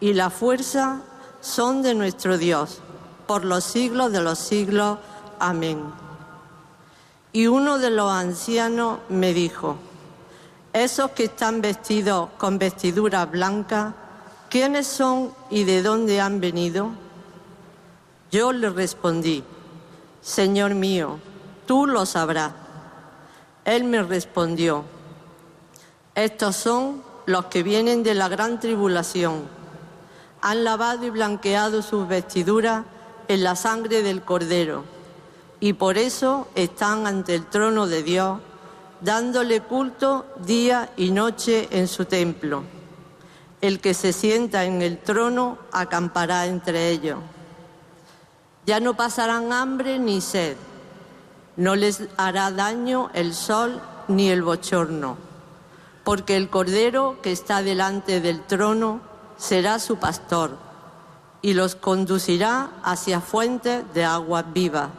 y la fuerza son de nuestro Dios, por los siglos de los siglos. Amén. Y uno de los ancianos me dijo, esos que están vestidos con vestiduras blancas, ¿quiénes son y de dónde han venido? Yo le respondí, Señor mío, tú lo sabrás. Él me respondió, estos son los que vienen de la gran tribulación. Han lavado y blanqueado sus vestiduras en la sangre del Cordero y por eso están ante el trono de Dios, dándole culto día y noche en su templo. El que se sienta en el trono acampará entre ellos. Ya no pasarán hambre ni sed, no les hará daño el sol ni el bochorno porque el Cordero que está delante del trono será su pastor y los conducirá hacia fuentes de agua viva.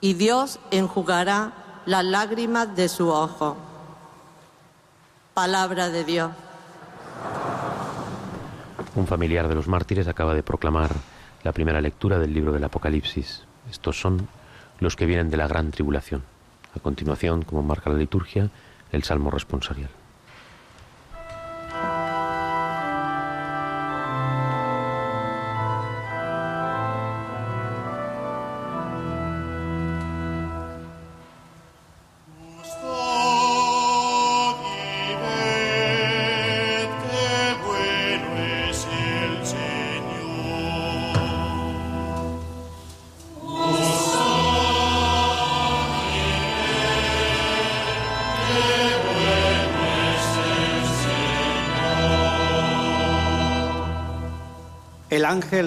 Y Dios enjugará las lágrimas de su ojo. Palabra de Dios. Un familiar de los mártires acaba de proclamar la primera lectura del libro del Apocalipsis. Estos son los que vienen de la gran tribulación. A continuación, como marca la liturgia, el Salmo responsorial.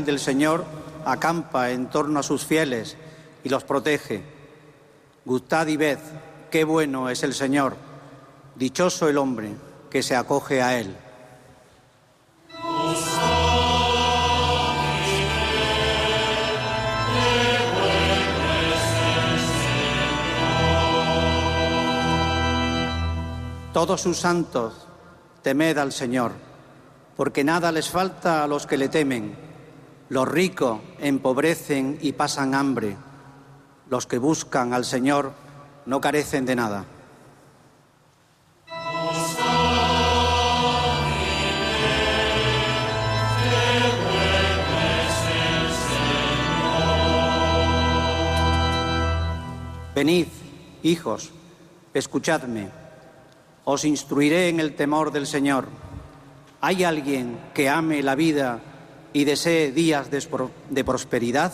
Del Señor acampa en torno a sus fieles y los protege. Gustad y ved, qué bueno es el Señor, dichoso el hombre que se acoge a Él. Todos sus santos, temed al Señor, porque nada les falta a los que le temen los ricos empobrecen y pasan hambre. Los que buscan al Señor no carecen de nada. Venid, hijos, escuchadme, os instruiré en el temor del Señor. ¿Hay alguien que ame la vida y desee días de, prosperidad?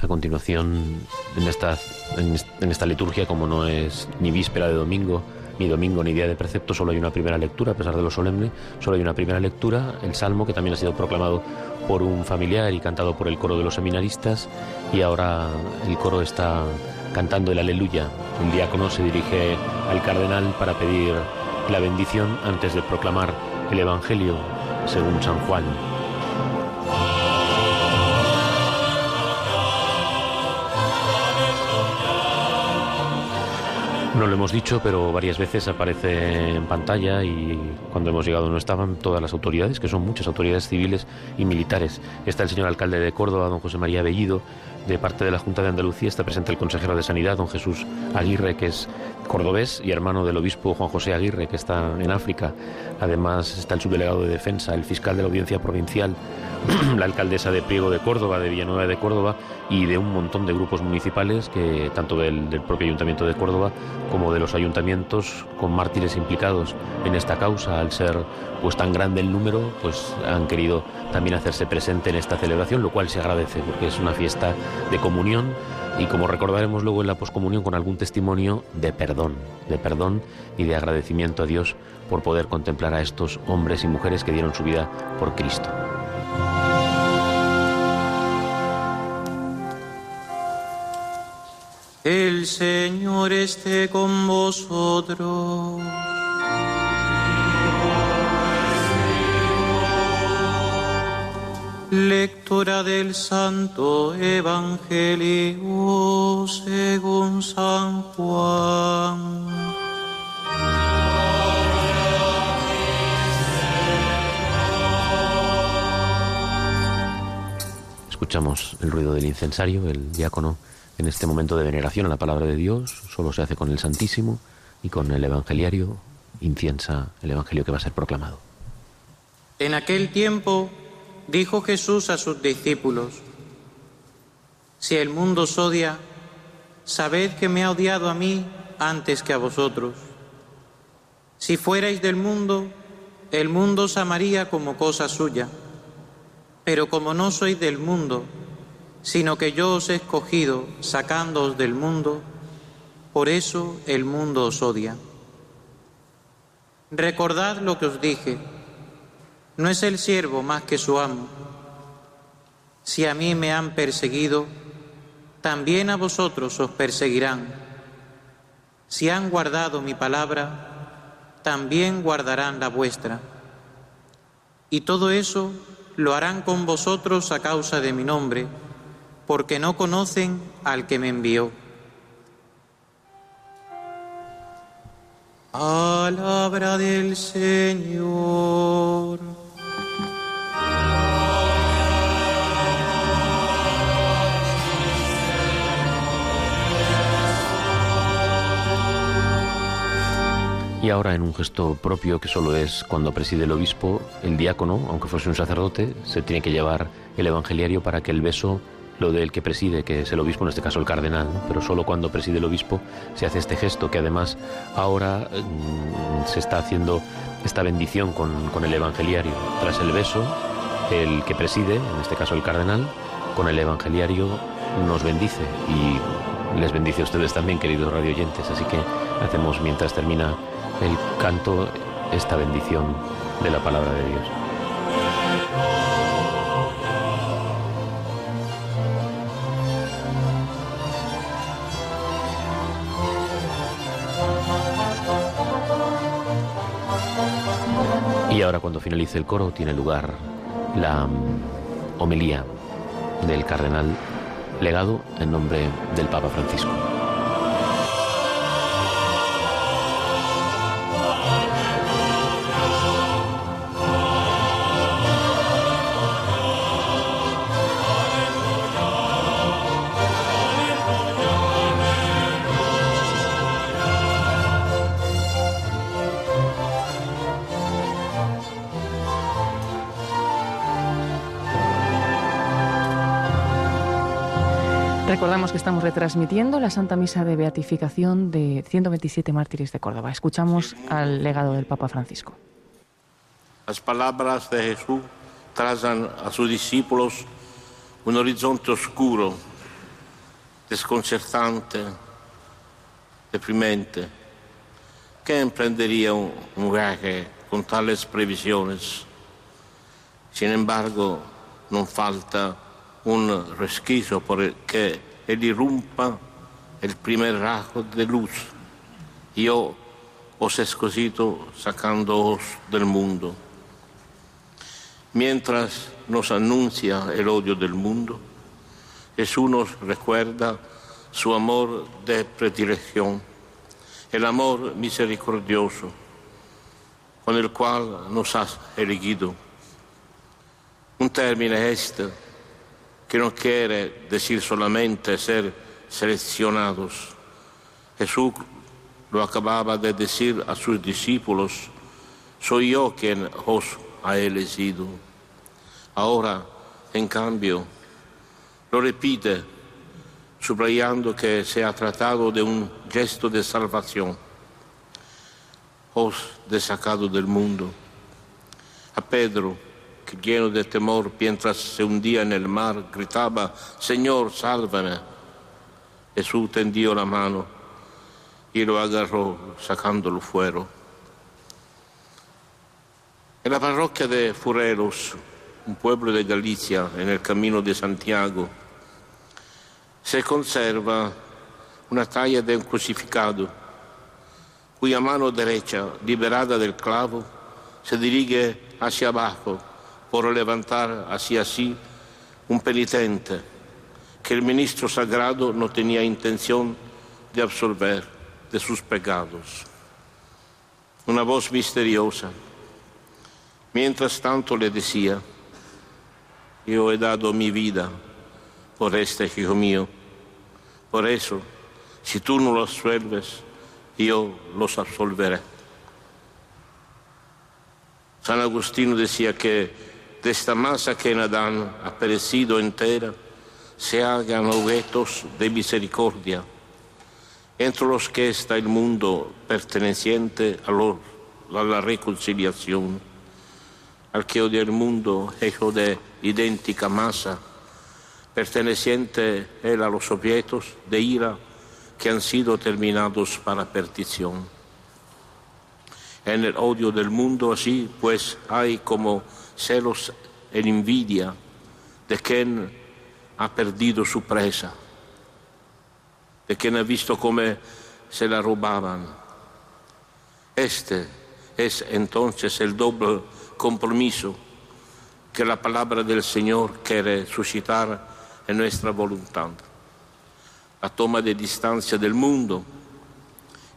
A continuación, en esta, en esta liturgia, como no es ni víspera de domingo, ni domingo ni día de precepto, solo hay una primera lectura, a pesar de lo solemne, solo hay una primera lectura, el Salmo, que también ha sido proclamado por un familiar y cantado por el coro de los seminaristas, y ahora el coro está cantando el aleluya. El diácono se dirige al cardenal para pedir la bendición antes de proclamar el Evangelio según San Juan. No lo hemos dicho, pero varias veces aparece en pantalla y cuando hemos llegado no estaban todas las autoridades, que son muchas autoridades civiles y militares. Está el señor alcalde de Córdoba, don José María Bellido, de parte de la Junta de Andalucía está presente el consejero de Sanidad, don Jesús Aguirre, que es cordobés y hermano del obispo Juan José Aguirre, que está en África. Además está el subdelegado de Defensa, el fiscal de la Audiencia Provincial, la alcaldesa de Priego de Córdoba, de Villanueva de Córdoba y de un montón de grupos municipales, que tanto del, propio Ayuntamiento de Córdoba como de los ayuntamientos con mártires implicados en esta causa, al ser pues tan grande el número, pues han querido también hacerse presente en esta celebración, lo cual se agradece porque es una fiesta de comunión y como recordaremos luego en la poscomunión con algún testimonio de perdón, de perdón y de agradecimiento a Dios por poder contemplar a estos hombres y mujeres que dieron su vida por Cristo. El Señor esté con vosotros. Lectura del Santo Evangelio según San Juan. Escuchamos el ruido del incensario, el diácono en este momento de veneración a la palabra de Dios, solo se hace con el Santísimo y con el Evangeliario inciensa el Evangelio que va a ser proclamado. En aquel tiempo dijo Jesús a sus discípulos, si el mundo os odia, sabed que me ha odiado a mí antes que a vosotros. Si fuerais del mundo, el mundo os amaría como cosa suya, pero como no sois del mundo, sino que yo os he escogido sacándoos del mundo, por eso el mundo os odia. Recordad lo que os dije no es el siervo más que su amo. Si a mí me han perseguido, también a vosotros os perseguirán. Si han guardado mi palabra, también guardarán la vuestra. Y todo eso lo harán con vosotros a causa de mi nombre, porque no conocen al que me envió. Palabra del Señor. Y ahora en un gesto propio que solo es cuando preside el obispo, el diácono, aunque fuese un sacerdote, se tiene que llevar el evangeliario para que el beso lo del que preside, que es el obispo, en este caso el cardenal, pero solo cuando preside el obispo se hace este gesto, que además ahora mm, se está haciendo esta bendición con, con el evangeliario. Tras el beso, el que preside, en este caso el cardenal, con el evangeliario nos bendice y les bendice a ustedes también, queridos radioyentes. Así que hacemos mientras termina el canto, esta bendición de la palabra de Dios. Y ahora cuando finalice el coro tiene lugar la mm, homilía del cardenal legado en nombre del Papa Francisco. Estamos retransmitiendo la Santa Misa de Beatificación de 127 mártires de Córdoba. Escuchamos al legado del Papa Francisco. Las palabras de Jesús trazan a sus discípulos un horizonte oscuro, desconcertante, deprimente. ¿Qué emprendería un, un viaje con tales previsiones? Sin embargo, no falta un resquicio por el que él irrumpa el primer rayo de luz. Yo os he escogido sacándoos del mundo. Mientras nos anuncia el odio del mundo, Jesús nos recuerda su amor de predilección, el amor misericordioso con el cual nos ha elegido. Un término este que no quiere decir solamente ser seleccionados. Jesús lo acababa de decir a sus discípulos, soy yo quien os ha elegido. Ahora, en cambio, lo repite, subrayando que se ha tratado de un gesto de salvación. Os he sacado del mundo. A Pedro, que lleno de temor, mientras se hundía en el mar, gritaba, Señor, sálvame. Jesús tendió la mano y lo agarró sacándolo fuera. En la parroquia de Fureros, un pueblo de Galicia, en el camino de Santiago, se conserva una talla de un crucificado, cuya mano derecha, liberada del clavo, se dirige hacia abajo por levantar hacia sí un penitente que el ministro sagrado no tenía intención de absolver de sus pecados. Una voz misteriosa Mientras tanto le decía, yo he dado mi vida por este hijo mío. Por eso, si tú no lo absuelves, yo los absolveré. San Agustino decía que de esta masa que en Adán ha perecido entera, se hagan objetos de misericordia, entre los que está el mundo perteneciente a, lo, a la reconciliación al que odia el mundo, hijo de idéntica masa, perteneciente él a los objetos de ira que han sido terminados para perdición. En el odio del mundo así, pues hay como celos en envidia de quien ha perdido su presa, de quien ha visto cómo se la robaban. Este es entonces el doble compromiso que la palabra del Señor quiere suscitar en nuestra voluntad. La toma de distancia del mundo,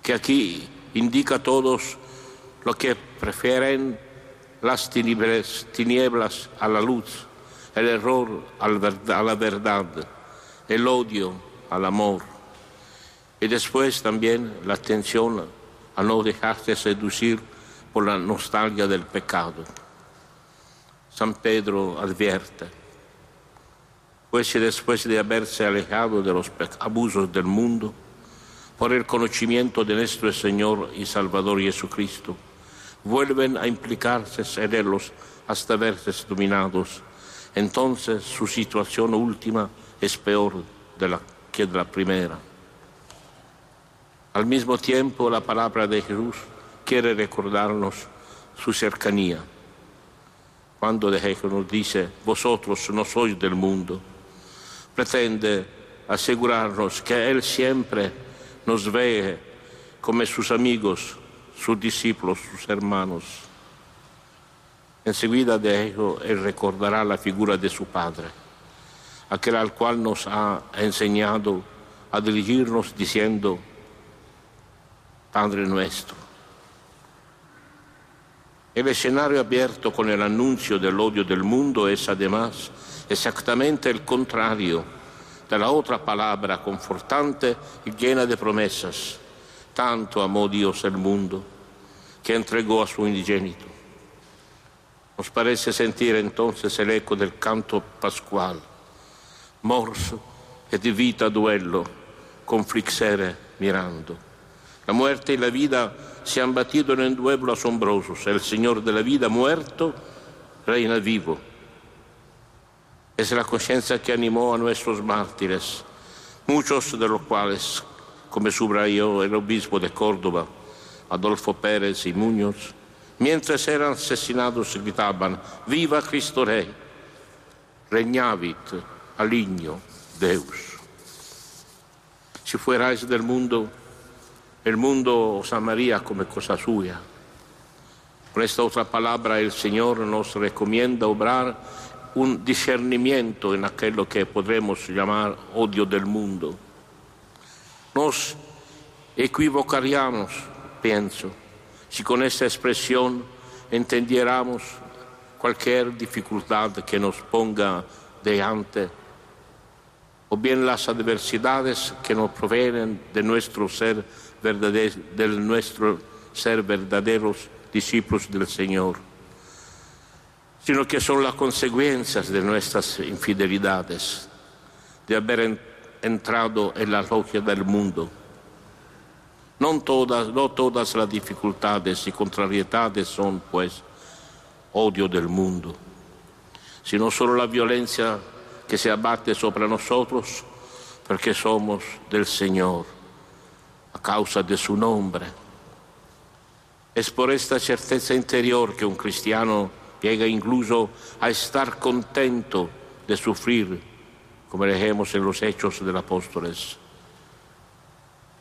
que aquí indica a todos lo que prefieren las tinieblas, a la luz, el error a la verdad, el odio al amor. Y después también la atención a no dejarse seducir por la nostalgia del pecado. San Pedro advierte, pues después de haberse alejado de los abusos del mundo, por el conocimiento de nuestro Señor y Salvador Jesucristo, vuelven a implicarse en ellos hasta verse dominados, entonces su situación última es peor de la, que de la primera. Al mismo tiempo, la palabra de Jesús quiere recordarnos su cercanía. Cuando de Jesús nos dice, vosotros no sois del mundo, pretende asegurarnos que Él siempre nos ve como sus amigos, sus discípulos, sus hermanos. Enseguida de ello, Él recordará la figura de su Padre, aquel al cual nos ha enseñado a dirigirnos diciendo, Padre nuestro. El escenario abierto con el anuncio del odio del mundo es además exactamente el contrario de la otra palabra confortante y llena de promesas. Tanto amó Dios el mundo que entregó a su unigénito. Nos parece sentir entonces el eco del canto pascual. Mors e di vita duello, conflixere mirando. La muerte y la vida se han batido en un duelo asombroso. El Señor de la vida muerto reina vivo. Es la conciencia que animó a nuestros mártires, muchos de los cuales, como subrayó el obispo de Córdoba, Adolfo Pérez y Muñoz, mientras eran asesinados gritaban, viva Cristo Rey, regnavit alignio Deus. Si fuerais del mundo, el mundo os amaría como cosa suya. Con esta otra palabra el Señor nos recomienda obrar un discernimiento en aquello que podremos llamar odio del mundo. Nos equivocaríamos, pienso, si con esta expresión entendiéramos cualquier dificultad que nos ponga delante, o bien las adversidades que nos provienen de nuestro ser verdadero, verdaderos discípulos del Señor, sino que son las consecuencias de nuestras infidelidades, de haber entrado en la logia del mundo. No todas, no todas las dificultades y contrariedades son, pues, odio del mundo, sino solo la violencia que se abate sobre nosotros porque somos del Señor a causa de su nombre. Es por esta certeza interior que un cristiano llega incluso a estar contento de sufrir, como leemos en los hechos de los apóstoles.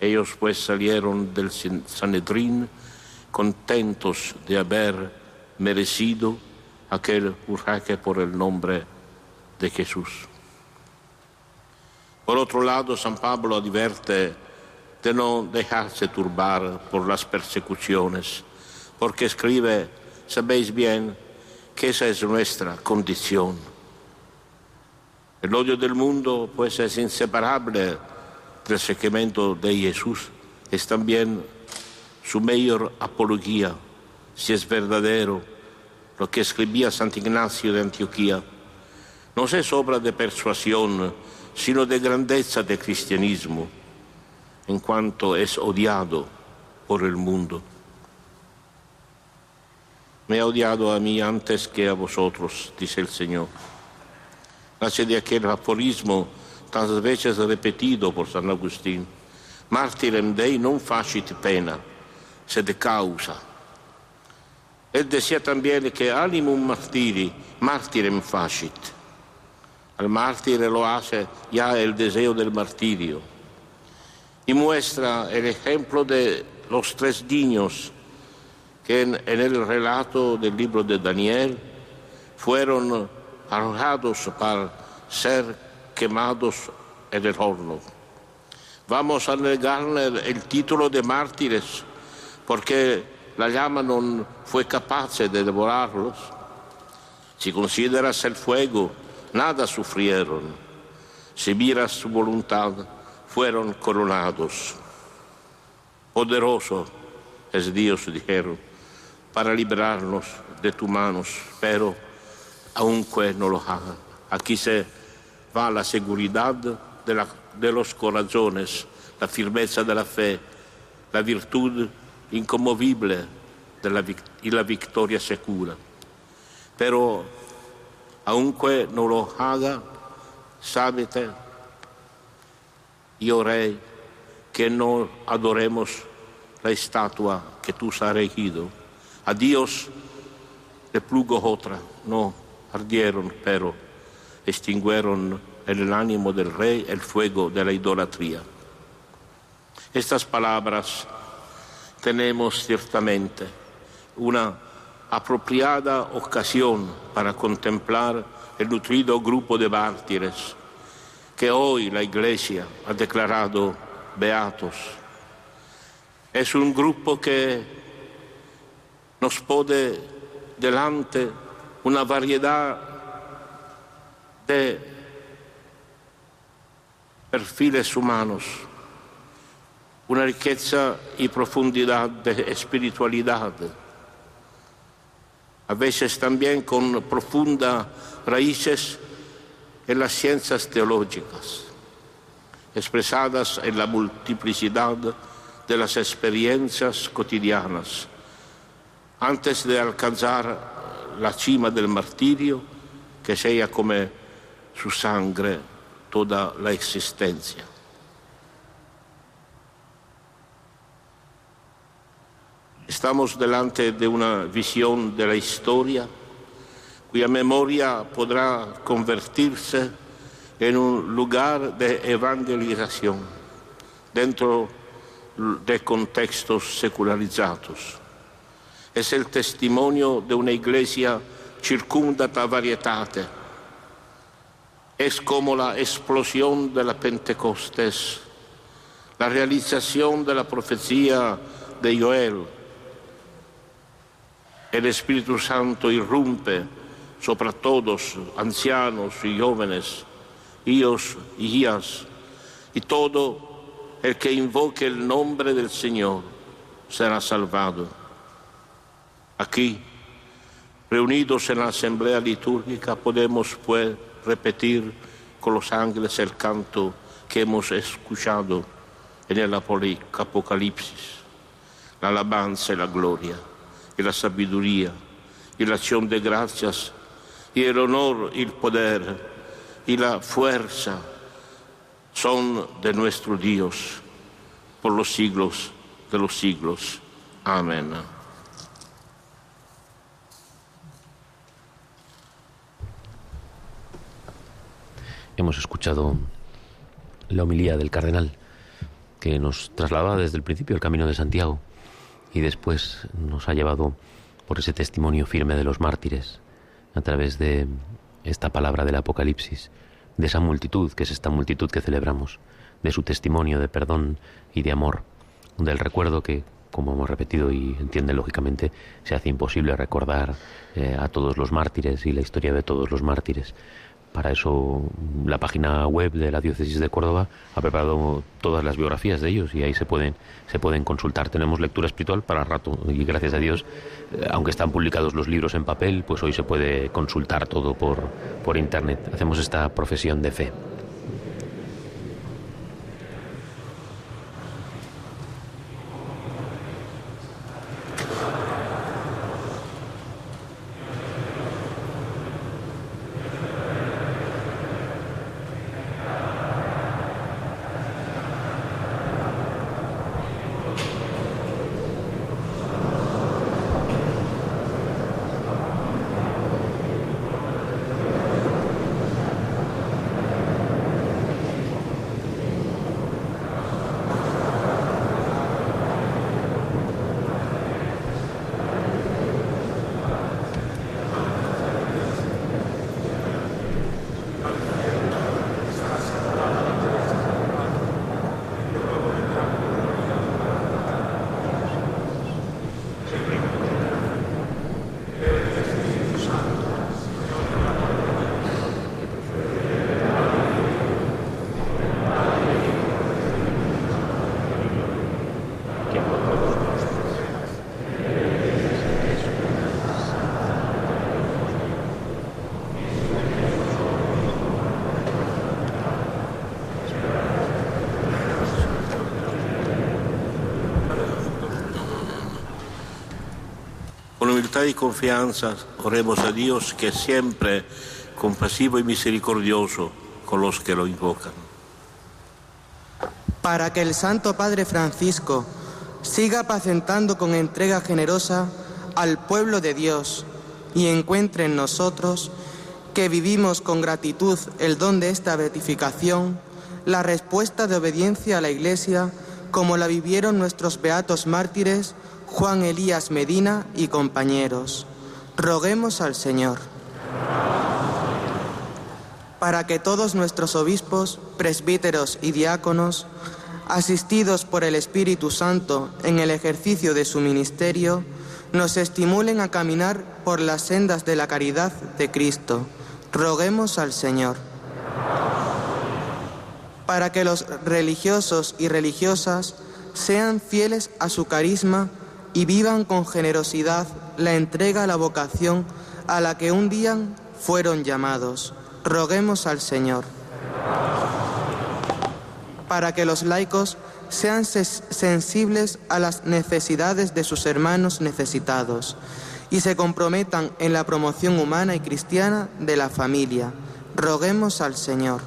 Ellos pues salieron del Sanedrín contentos de haber merecido aquel urraque por el nombre de Jesús. Por otro lado, San Pablo advierte de no dejarse turbar por las persecuciones, porque escribe, sabéis bien que esa es nuestra condición. El odio del mundo pues es inseparable del seguimiento de Jesús, es también su mayor apología, si es verdadero lo que escribía Santo Ignacio de Antioquía. No es obra de persuasión, sino de grandeza del cristianismo en cuanto es odiado por el mundo. Me ha odiado a mí antes que a vosotros, dice el Señor. Nace de aquel aforismo tantas veces repetido por San Agustín. Martirem Dei non facit pena, sed causa. Él decía también que animum martiri, martirem facit. Al mártir lo hace ya el deseo del martirio y muestra el ejemplo de los tres niños que en, el relato del libro de Daniel fueron arrojados para ser quemados en el horno. Vamos a negarle el título de mártires porque la llama no fue capaz de devorarlos. Si consideras el fuego, nada sufrieron. Si miras su voluntad, fueron coronados. Poderoso es Dios, dijeron, para librarnos de tus manos, pero aunque no lo haga. Aquí se va la seguridad de, la, de los corazones, la firmeza de la fe, la virtud inconmovible de la, y la victoria segura. Pero aunque no lo haga, sábete io rey, que no adoremos la estatua que tú has erigido. A Dios le plugo otra, no ardieron, pero extinguieron en el ánimo del rey el fuego de la idolatría. Estas palabras tenemos ciertamente una apropiada ocasión para contemplar el nutrido grupo de mártires que hoy la Iglesia ha declarado beatos. Es un grupo que nos pone delante una variedad de perfiles humanos, una riqueza y profundidad de espiritualidad, a veces también con profundas raíces en las ciencias teológicas. expresadas en la multiplicidad de las experiencias cotidianas. Antes de alcanzar la cima del martirio, que sea como su sangre toda la existencia. Estamos delante de una visión de la historia cuya memoria podrá convertirse en un lugar de evangelización dentro de contextos secularizados. Es el testimonio de una iglesia circundata varietate. Es como la explosión de la Pentecostés, la realización de la profecía de Joel. El Espíritu Santo irrumpe sobre todos, ancianos y jóvenes, hijos y y todo el que invoque el nombre del Señor será salvado. Aquí, reunidos en la asamblea litúrgica, podemos pues repetir con los ángeles el canto que hemos escuchado en el Apocalipsis, la alabanza y la gloria, y la sabiduría, y la acción de gracias y el honor y el poder y la fuerza son de nuestro Dios por los siglos de los siglos. Amén. Hemos escuchado la homilía del cardenal que nos trasladaba desde el principio el camino de Santiago y después nos ha llevado por ese testimonio firme de los mártires a través de esta palabra del Apocalipsis, de esa multitud, que es esta multitud que celebramos, de su testimonio de perdón y de amor, del recuerdo que, como hemos repetido y entiende lógicamente, se hace imposible recordar eh, a todos los mártires y la historia de todos los mártires. Para eso la página web de la Diócesis de Córdoba ha preparado todas las biografías de ellos y ahí se pueden, se pueden consultar. Tenemos lectura espiritual para rato y gracias a Dios, eh, aunque están publicados los libros en papel, pues hoy se puede consultar todo por, por Internet. Hacemos esta profesión de fe. y confianza oremos a Dios que siempre compasivo y misericordioso con los que lo invocan. Para que el Santo Padre Francisco siga apacentando con entrega generosa al pueblo de Dios y encuentre en nosotros que vivimos con gratitud el don de esta beatificación, la respuesta de obediencia a la Iglesia como la vivieron nuestros beatos mártires Juan Elías Medina y compañeros. Roguemos al Señor para que todos nuestros obispos, presbíteros y diáconos, asistidos por el Espíritu Santo en el ejercicio de su ministerio, nos estimulen a caminar por las sendas de la caridad de Cristo. Roguemos al Señor. Para que los religiosos y religiosas sean fieles a su carisma y vivan con generosidad la entrega a la vocación a la que un día fueron llamados. Roguemos al Señor. para que los laicos sean sensibles a las necesidades de sus hermanos necesitados y se comprometan en la promoción humana y cristiana de la familia. Roguemos al Señor.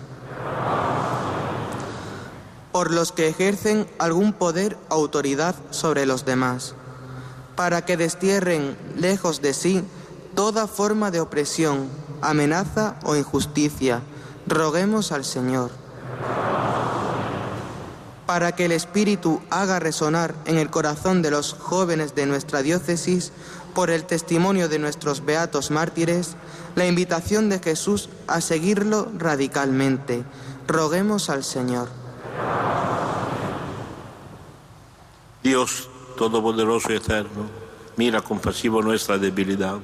Por los que ejercen algún poder o autoridad sobre los demás, para que destierren lejos de sí toda forma de opresión, amenaza o injusticia. Roguemos al Señor. Para que el Espíritu haga resonar en el corazón de los jóvenes de nuestra diócesis por el testimonio de nuestros beatos mártires, la invitación de Jesús a seguirlo radicalmente. Roguemos al Señor. Dios Todopoderoso y Eterno, mira compasivo nuestra debilidad,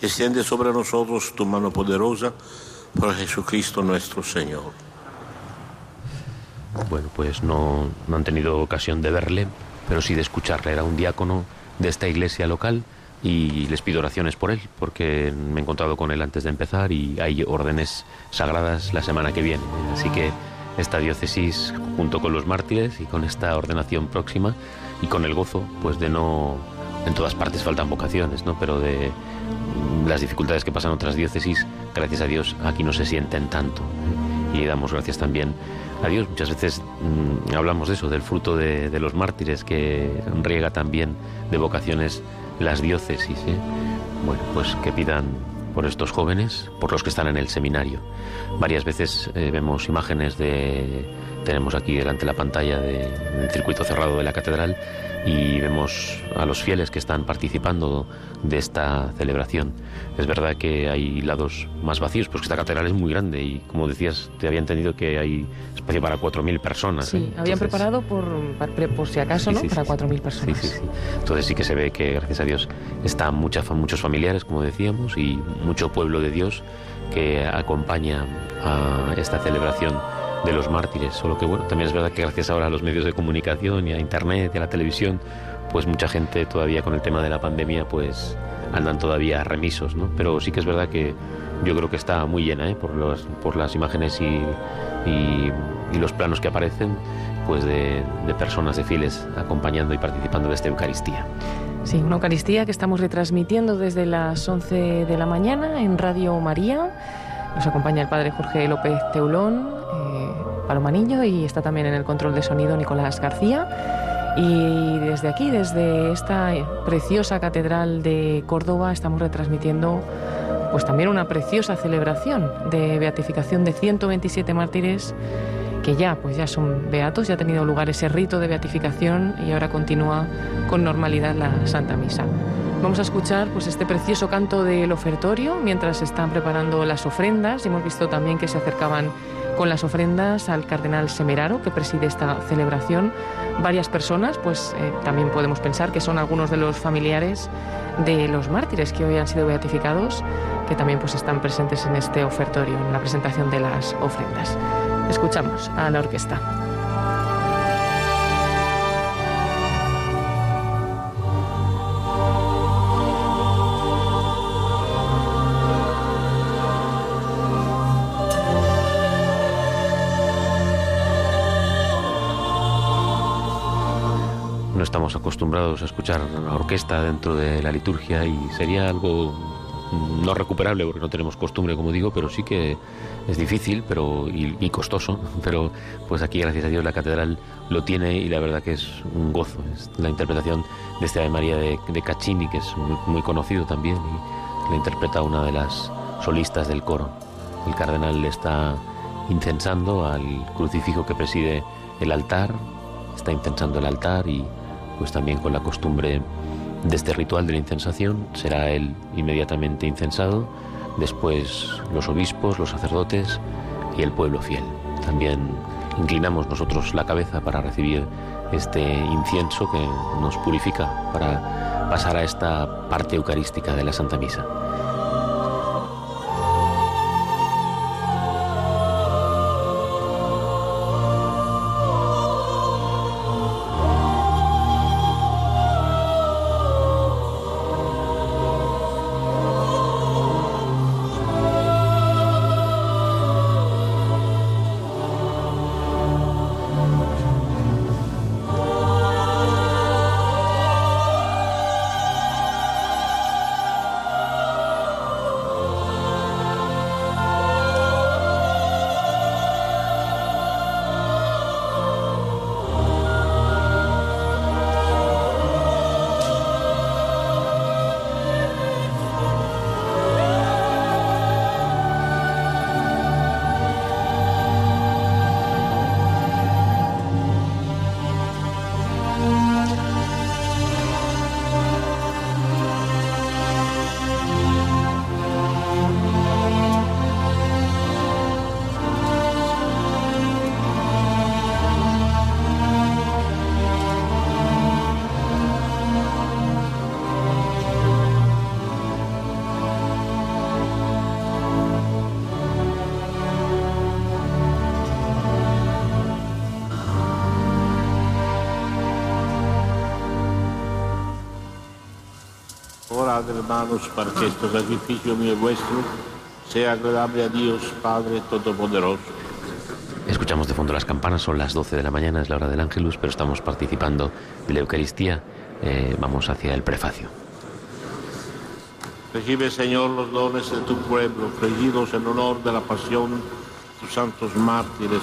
extiende sobre nosotros tu mano poderosa por Jesucristo nuestro Señor. Bueno, pues no, no han tenido ocasión de verle, pero sí de escucharle. Era un diácono de esta iglesia local y les pido oraciones por él, porque me he encontrado con él antes de empezar y hay órdenes sagradas la semana que viene. Así que esta diócesis, junto con los mártires y con esta ordenación próxima y con el gozo, pues de no... En todas partes faltan vocaciones, ¿no? Pero de las dificultades que pasan otras diócesis, gracias a Dios, aquí no se sienten tanto. Y damos gracias también a Dios. Muchas veces mm, hablamos de eso, del fruto de, de los mártires, que riega también de vocaciones las diócesis. ¿eh? Bueno, pues que pidan por estos jóvenes, por los que están en el seminario. Varias veces eh, vemos imágenes de, tenemos aquí delante la pantalla del circuito cerrado de la catedral y vemos a los fieles que están participando de esta celebración. Es verdad que hay lados más vacíos, porque esta catedral es muy grande y, como decías, te había entendido que hay espacio para 4.000 personas. Sí, ¿eh? habían preparado por, por si acaso, ¿no? para 4.000 personas. Sí, sí, sí. Entonces sí que se ve que, gracias a Dios, están mucha, muchos familiares, como decíamos, y mucho pueblo de Dios que acompaña a esta celebración de los mártires. Solo que bueno, también es verdad que gracias ahora a los medios de comunicación y a internet y a la televisión, pues mucha gente todavía con el tema de la pandemia pues andan todavía remisos, ¿no? Pero sí que es verdad que yo creo que está muy llena, ¿eh? por, los, por las imágenes y, y, los planos que aparecen, pues de, de personas, de fieles acompañando y participando de esta Eucaristía. Sí, una Eucaristía que estamos retransmitiendo desde las 11 de la mañana en Radio María. Nos acompaña el Padre Jorge López Teulón, eh, y está también en el control de sonido Nicolás García. Y desde aquí, desde esta preciosa catedral de Córdoba, estamos retransmitiendo pues también una preciosa celebración de beatificación de 127 mártires que ya pues ya son beatos, ya ha tenido lugar ese rito de beatificación y ahora continúa con normalidad la Santa Misa. Vamos a escuchar pues este precioso canto del ofertorio mientras se están preparando las ofrendas. Hemos visto también que se acercaban con las ofrendas al cardenal Semeraro, que preside esta celebración. Varias personas, pues eh, también podemos pensar que son algunos de los familiares de los mártires que hoy han sido beatificados, que también pues están presentes en este ofertorio, en la presentación de las ofrendas. Escuchamos a la orquesta. estamos acostumbrados a escuchar la orquesta dentro de la liturgia y sería algo no recuperable porque no tenemos costumbre, como digo, pero sí que es difícil pero y, costoso. Pero pues aquí, gracias a Dios, la catedral lo tiene y la verdad que es un gozo. Es la interpretación de este Ave María de, de Caccini, que es muy, muy, conocido también, y la interpreta una de las solistas del coro. El cardenal le está incensando al crucifijo que preside el altar, está incensando el altar y pues también con la costumbre de este ritual de la incensación, será él inmediatamente incensado, después los obispos, los sacerdotes y el pueblo fiel. También inclinamos nosotros la cabeza para recibir este incienso que nos purifica para pasar a esta parte eucarística de la Santa Misa. Para que este sacrificio mío y vuestro sea agradable a Dios Padre Todopoderoso. Escuchamos de fondo las campanas, son las 12 de la mañana, es la hora del Ángelus, pero estamos participando de la Eucaristía. Eh, vamos hacia el prefacio. Recibe, Señor, los dones de tu pueblo, ofrecidos en honor de la pasión de tus santos mártires,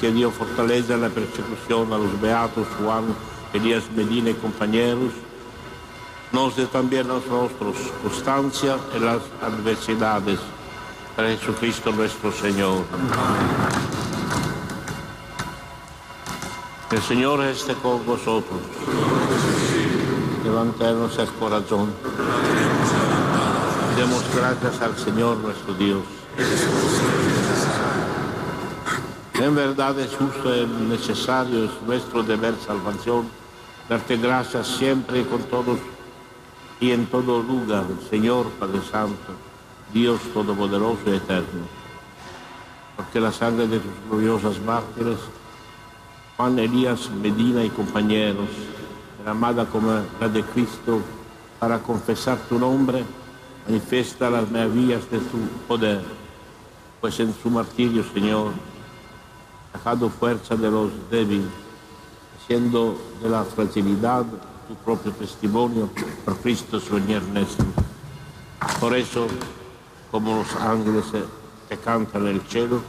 que dio fortaleza en la persecución a los beatos Juan, Elías Medina y compañeros, nos dé también a nosotros constancia en las adversidades. Para Jesucristo nuestro Señor. El Señor esté con vosotros. Levantarnos el corazón. Demos gracias al Señor nuestro Dios. En verdad es justo y necesario, es nuestro deber salvación, darte gracias siempre y con todos y en todo lugar, Señor Padre Santo, Dios Todopoderoso y Eterno. Porque la sangre de tus gloriosas mártires, Juan Elías Medina y compañeros, derramada como la de Cristo para confesar tu nombre, manifiesta las maravillas de tu poder, pues en su martirio, Señor, sacado fuerza de los débiles, haciendo de la fragilidad tu propio testimonio por Cristo su venir nuestro. Por eso, como los ángeles te cantan en el cielo,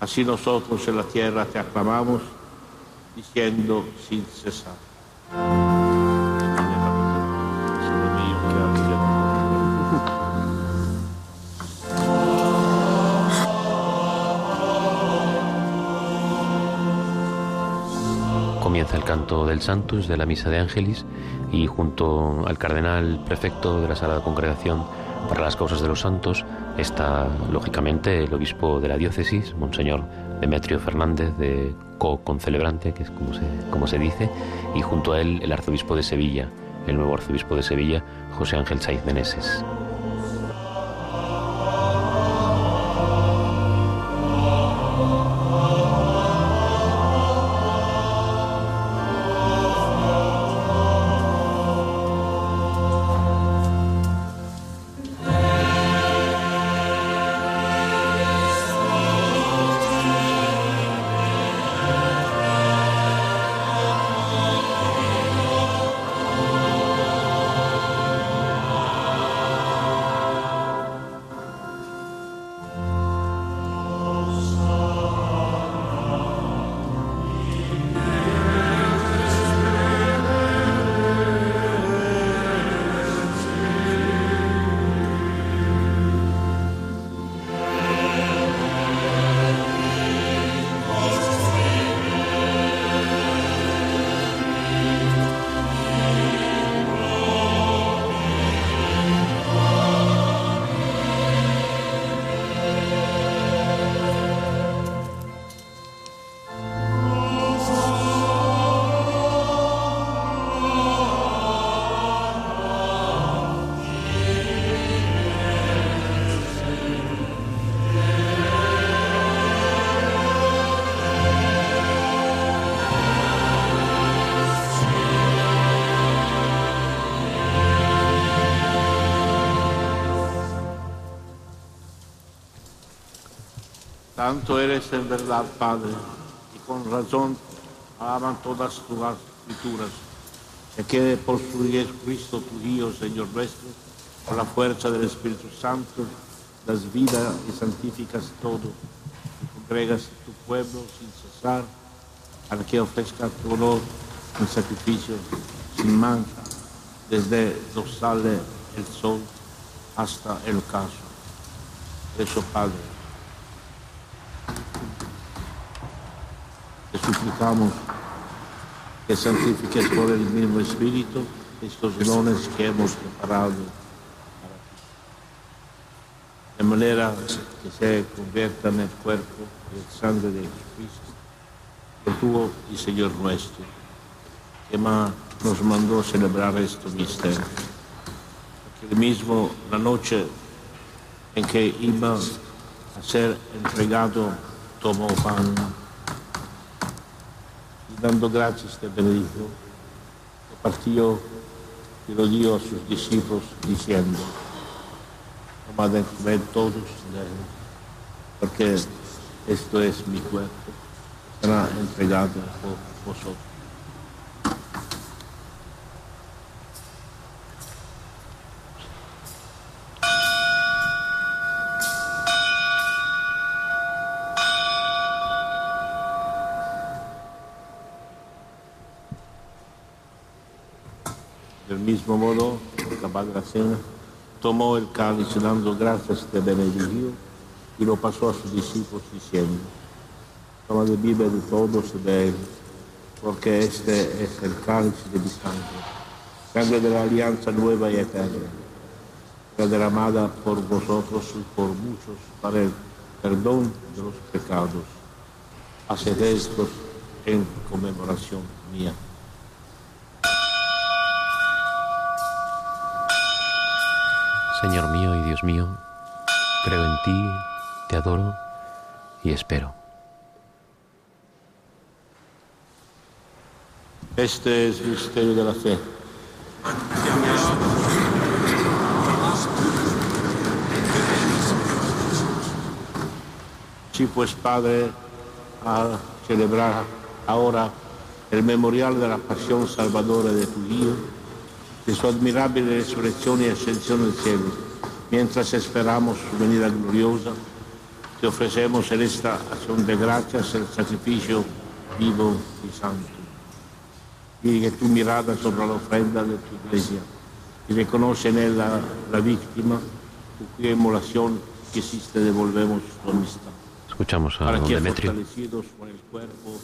así nosotros en la tierra te aclamamos, diciendo sin cesar. Canto del Santus de la Misa de Ángelis y junto al cardenal prefecto de la Sagrada Congregación para las Causas de los Santos está lógicamente el obispo de la diócesis, Monseñor Demetrio Fernández de co-concelebrante, que es como se, como se dice, y junto a él el arzobispo de Sevilla, el nuevo arzobispo de Sevilla, José Ángel Saiz Meneses. Santo eres en verdad, Padre, y con razón alaban todas tus escrituras, que por su Jesucristo, tu Hijo, Señor nuestro, por la fuerza del Espíritu Santo, das vida y santificas todo, y congregas tu pueblo sin cesar, para que ofrezca tu honor un sacrificio sin mancha, desde donde sale el sol hasta el ocaso. Eso, Padre Te suplicamos que santifiques por el mismo Espíritu estos dones que hemos preparado para ti. De manera que se conviertan en el cuerpo y el sangre de Jesucristo, el tuyo y Señor nuestro, que nos mandó celebrar este misterio. El mismo, la noche en que iba a ser entregado, tomó pan dando gracias te bendijo, partió y lo dio a sus discípulos diciendo, tomad comer todos de él, porque esto es mi cuerpo, será entregado por vosotros. Del mismo modo, acabada la cena, tomó el cáliz dando gracias de benedicción y lo pasó a sus discípulos diciendo, tomad y vive de todos de él, porque este es el cáliz de mi sangre, sangre de la alianza nueva y eterna, derramada por vosotros y por muchos para el perdón de los pecados. Haced esto en conmemoración mía. Señor mío y Dios mío, creo en ti, te adoro y espero. Este es el misterio de la fe. Sí, pues Padre, a celebrar ahora el memorial de la pasión salvadora de tu Hijo, de su admirable resurrección y ascensión al cielo, mientras esperamos su venida gloriosa, te ofrecemos en esta acción de gracias el sacrificio vivo y santo. Que tu mirada sobre la ofrenda de tu iglesia y reconoce en él la, víctima, por cuya emulación quisiste devolvemos tu amistad. Escuchamos a Para don que Demetrio. fortalecidos por el cuerpo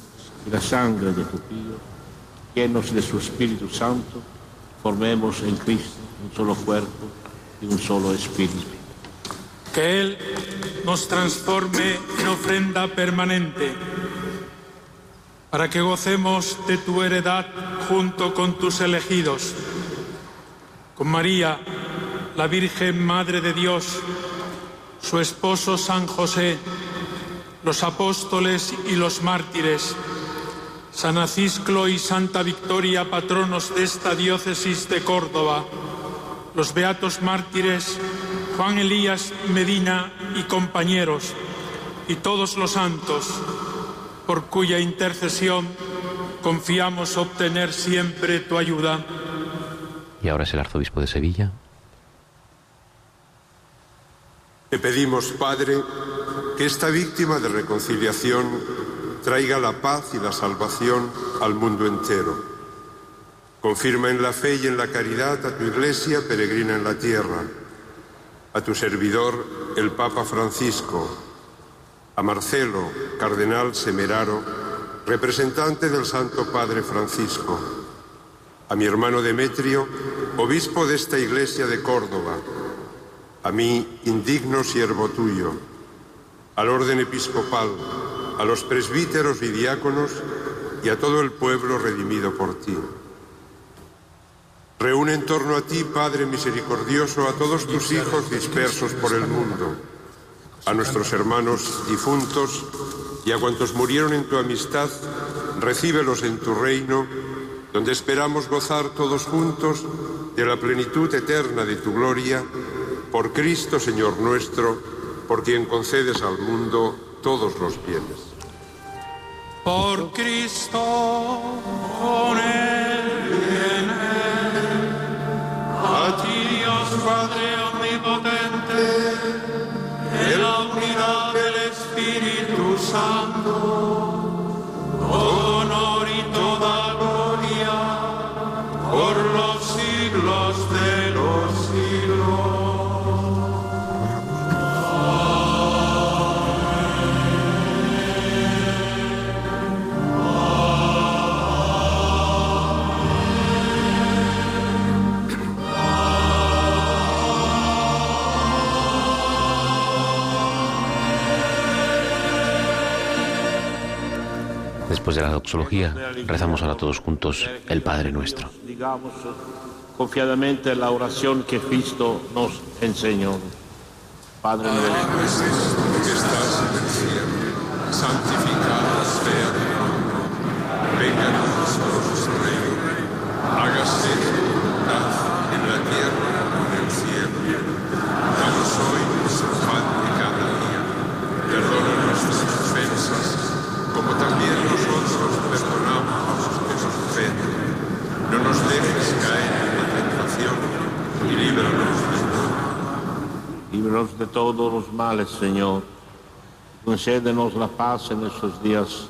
y la sangre de tu Hijo, llenos de su Espíritu Santo, formemos en Cristo un solo cuerpo y un solo espíritu. Que Él nos transforme en ofrenda permanente, para que gocemos de tu heredad junto con tus elegidos, con María, la Virgen Madre de Dios, su esposo San José, los apóstoles y los mártires, San Acisclo y Santa Victoria, patronos de esta diócesis de Córdoba, los beatos mártires Juan Elías Medina y compañeros, y todos los santos, por cuya intercesión confiamos obtener siempre tu ayuda. Y ahora es el arzobispo de Sevilla. Te pedimos, Padre, que esta víctima de reconciliación traiga la paz y la salvación al mundo entero. Confirma en la fe y en la caridad a tu Iglesia peregrina en la tierra, a tu servidor, el Papa Francisco, a Marcelo, cardenal semeraro, representante del Santo Padre Francisco, a mi hermano Demetrio, obispo de esta Iglesia de Córdoba, a mí, indigno siervo tuyo, al orden episcopal, a los presbíteros y diáconos y a todo el pueblo redimido por ti. Reúne en torno a ti, Padre misericordioso, a todos tus hijos dispersos por el mundo, a nuestros hermanos difuntos y a cuantos murieron en tu amistad, recíbelos en tu reino, donde esperamos gozar todos juntos de la plenitud eterna de tu gloria, por Cristo Señor nuestro, por quien concedes al mundo todos los bienes. Por Cristo, con Él y en Él, a ti Dios Padre Omnipotente, en la unidad del Espíritu Santo, Después de la doxología, rezamos ahora todos juntos el Padre Nuestro. Digamos confiadamente la oración que Cristo nos enseñó. Padre nuestro. que estás en el cielo, santificado sea tu nombre. Venga a nosotros tu reino. Hágase tu voluntad líbranos de todos los males, Señor. Concédenos la paz en estos días,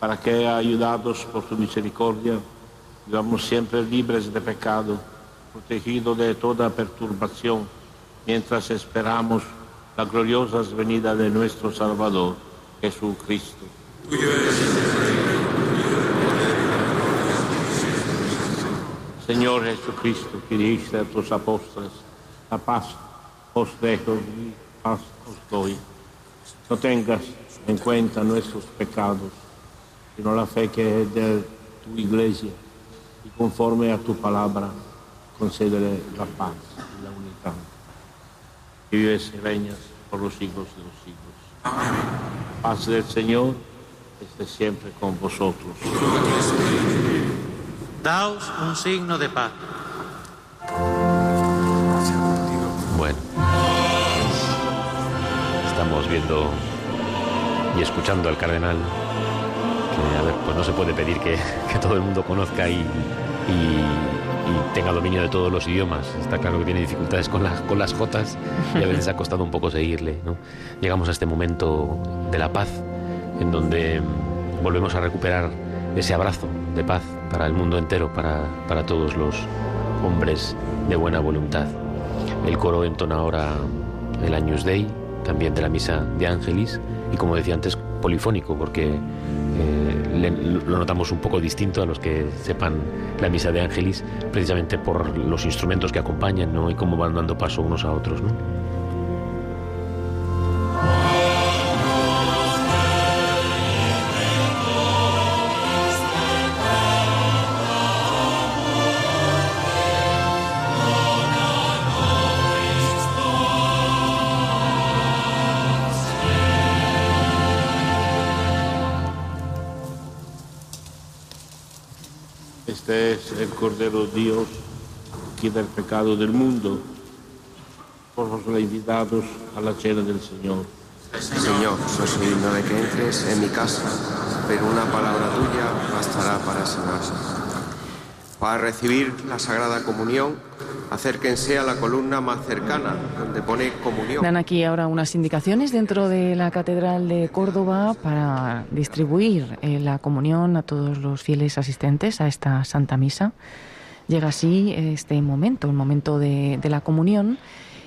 para que, ayudados por tu misericordia, vivamos siempre libres de pecado, protegidos de toda perturbación, mientras esperamos la gloriosa venida de nuestro Salvador, Jesucristo. Señor Jesucristo, que dijiste a tus apóstoles, la paz os dejo y paz os doy. No tengas en cuenta nuestros pecados, sino la fe que es de tu iglesia, y conforme a tu palabra, concédele la paz y la unidad. Que vives y reñas por los siglos de los siglos. Amén. Paz del Señor esté siempre con vosotros. Daos un signo de paz. Estamos viendo y escuchando al cardenal, que a ver, pues no se puede pedir que, que todo el mundo conozca y, y, y, tenga dominio de todos los idiomas. Está claro que tiene dificultades con, las con las jotas y a veces ha costado un poco seguirle. ¿no? Llegamos a este momento de la paz, en donde volvemos a recuperar ese abrazo de paz para el mundo entero, para, para todos los hombres de buena voluntad. El coro entona ahora el Agnus Dei, también de la misa de Ángelis, y como decía antes, polifónico, porque eh, lo notamos un poco distinto a los que sepan la misa de Ángelis, precisamente por los instrumentos que acompañan ¿no? y cómo van dando paso unos a otros. ¿no? El Cordero de Dios, quita el pecado del mundo. Por los invitados a la cena del Señor. Señor, soy digno de que entres en mi casa, pero una palabra tuya bastará para sanarse. Para recibir la Sagrada Comunión, acérquense a la columna más cercana, donde pone comunión. Dan aquí ahora unas indicaciones dentro de la Catedral de Córdoba para distribuir eh, la comunión a todos los fieles asistentes a esta Santa Misa. Llega así este momento, el momento de, la comunión.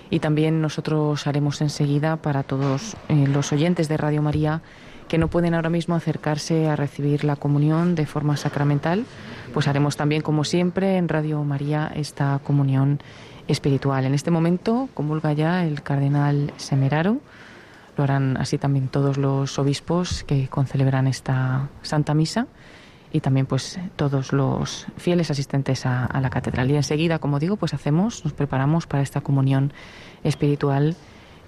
Y también nosotros haremos enseguida para todos eh, los oyentes de Radio María que no pueden ahora mismo acercarse a recibir la comunión de forma sacramental, pues haremos también, como siempre, en Radio María esta comunión espiritual. En este momento comulga ya el cardenal Semeraro, lo harán así también todos los obispos que concelebran esta Santa Misa y también pues todos los fieles asistentes a, a, la catedral. Y enseguida, como digo, pues hacemos, nos preparamos para esta comunión espiritual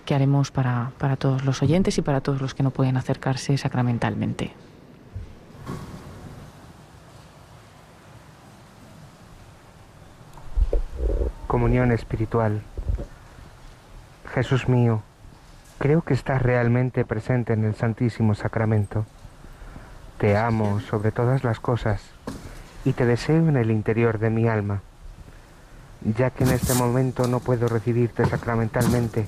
que haremos para, para todos los oyentes y para todos los que no pueden acercarse sacramentalmente. Comunión espiritual. Jesús mío, creo que estás realmente presente en el Santísimo Sacramento. Te amo sobre todas las cosas y te deseo en el interior de mi alma. Ya que en este momento no puedo recibirte sacramentalmente,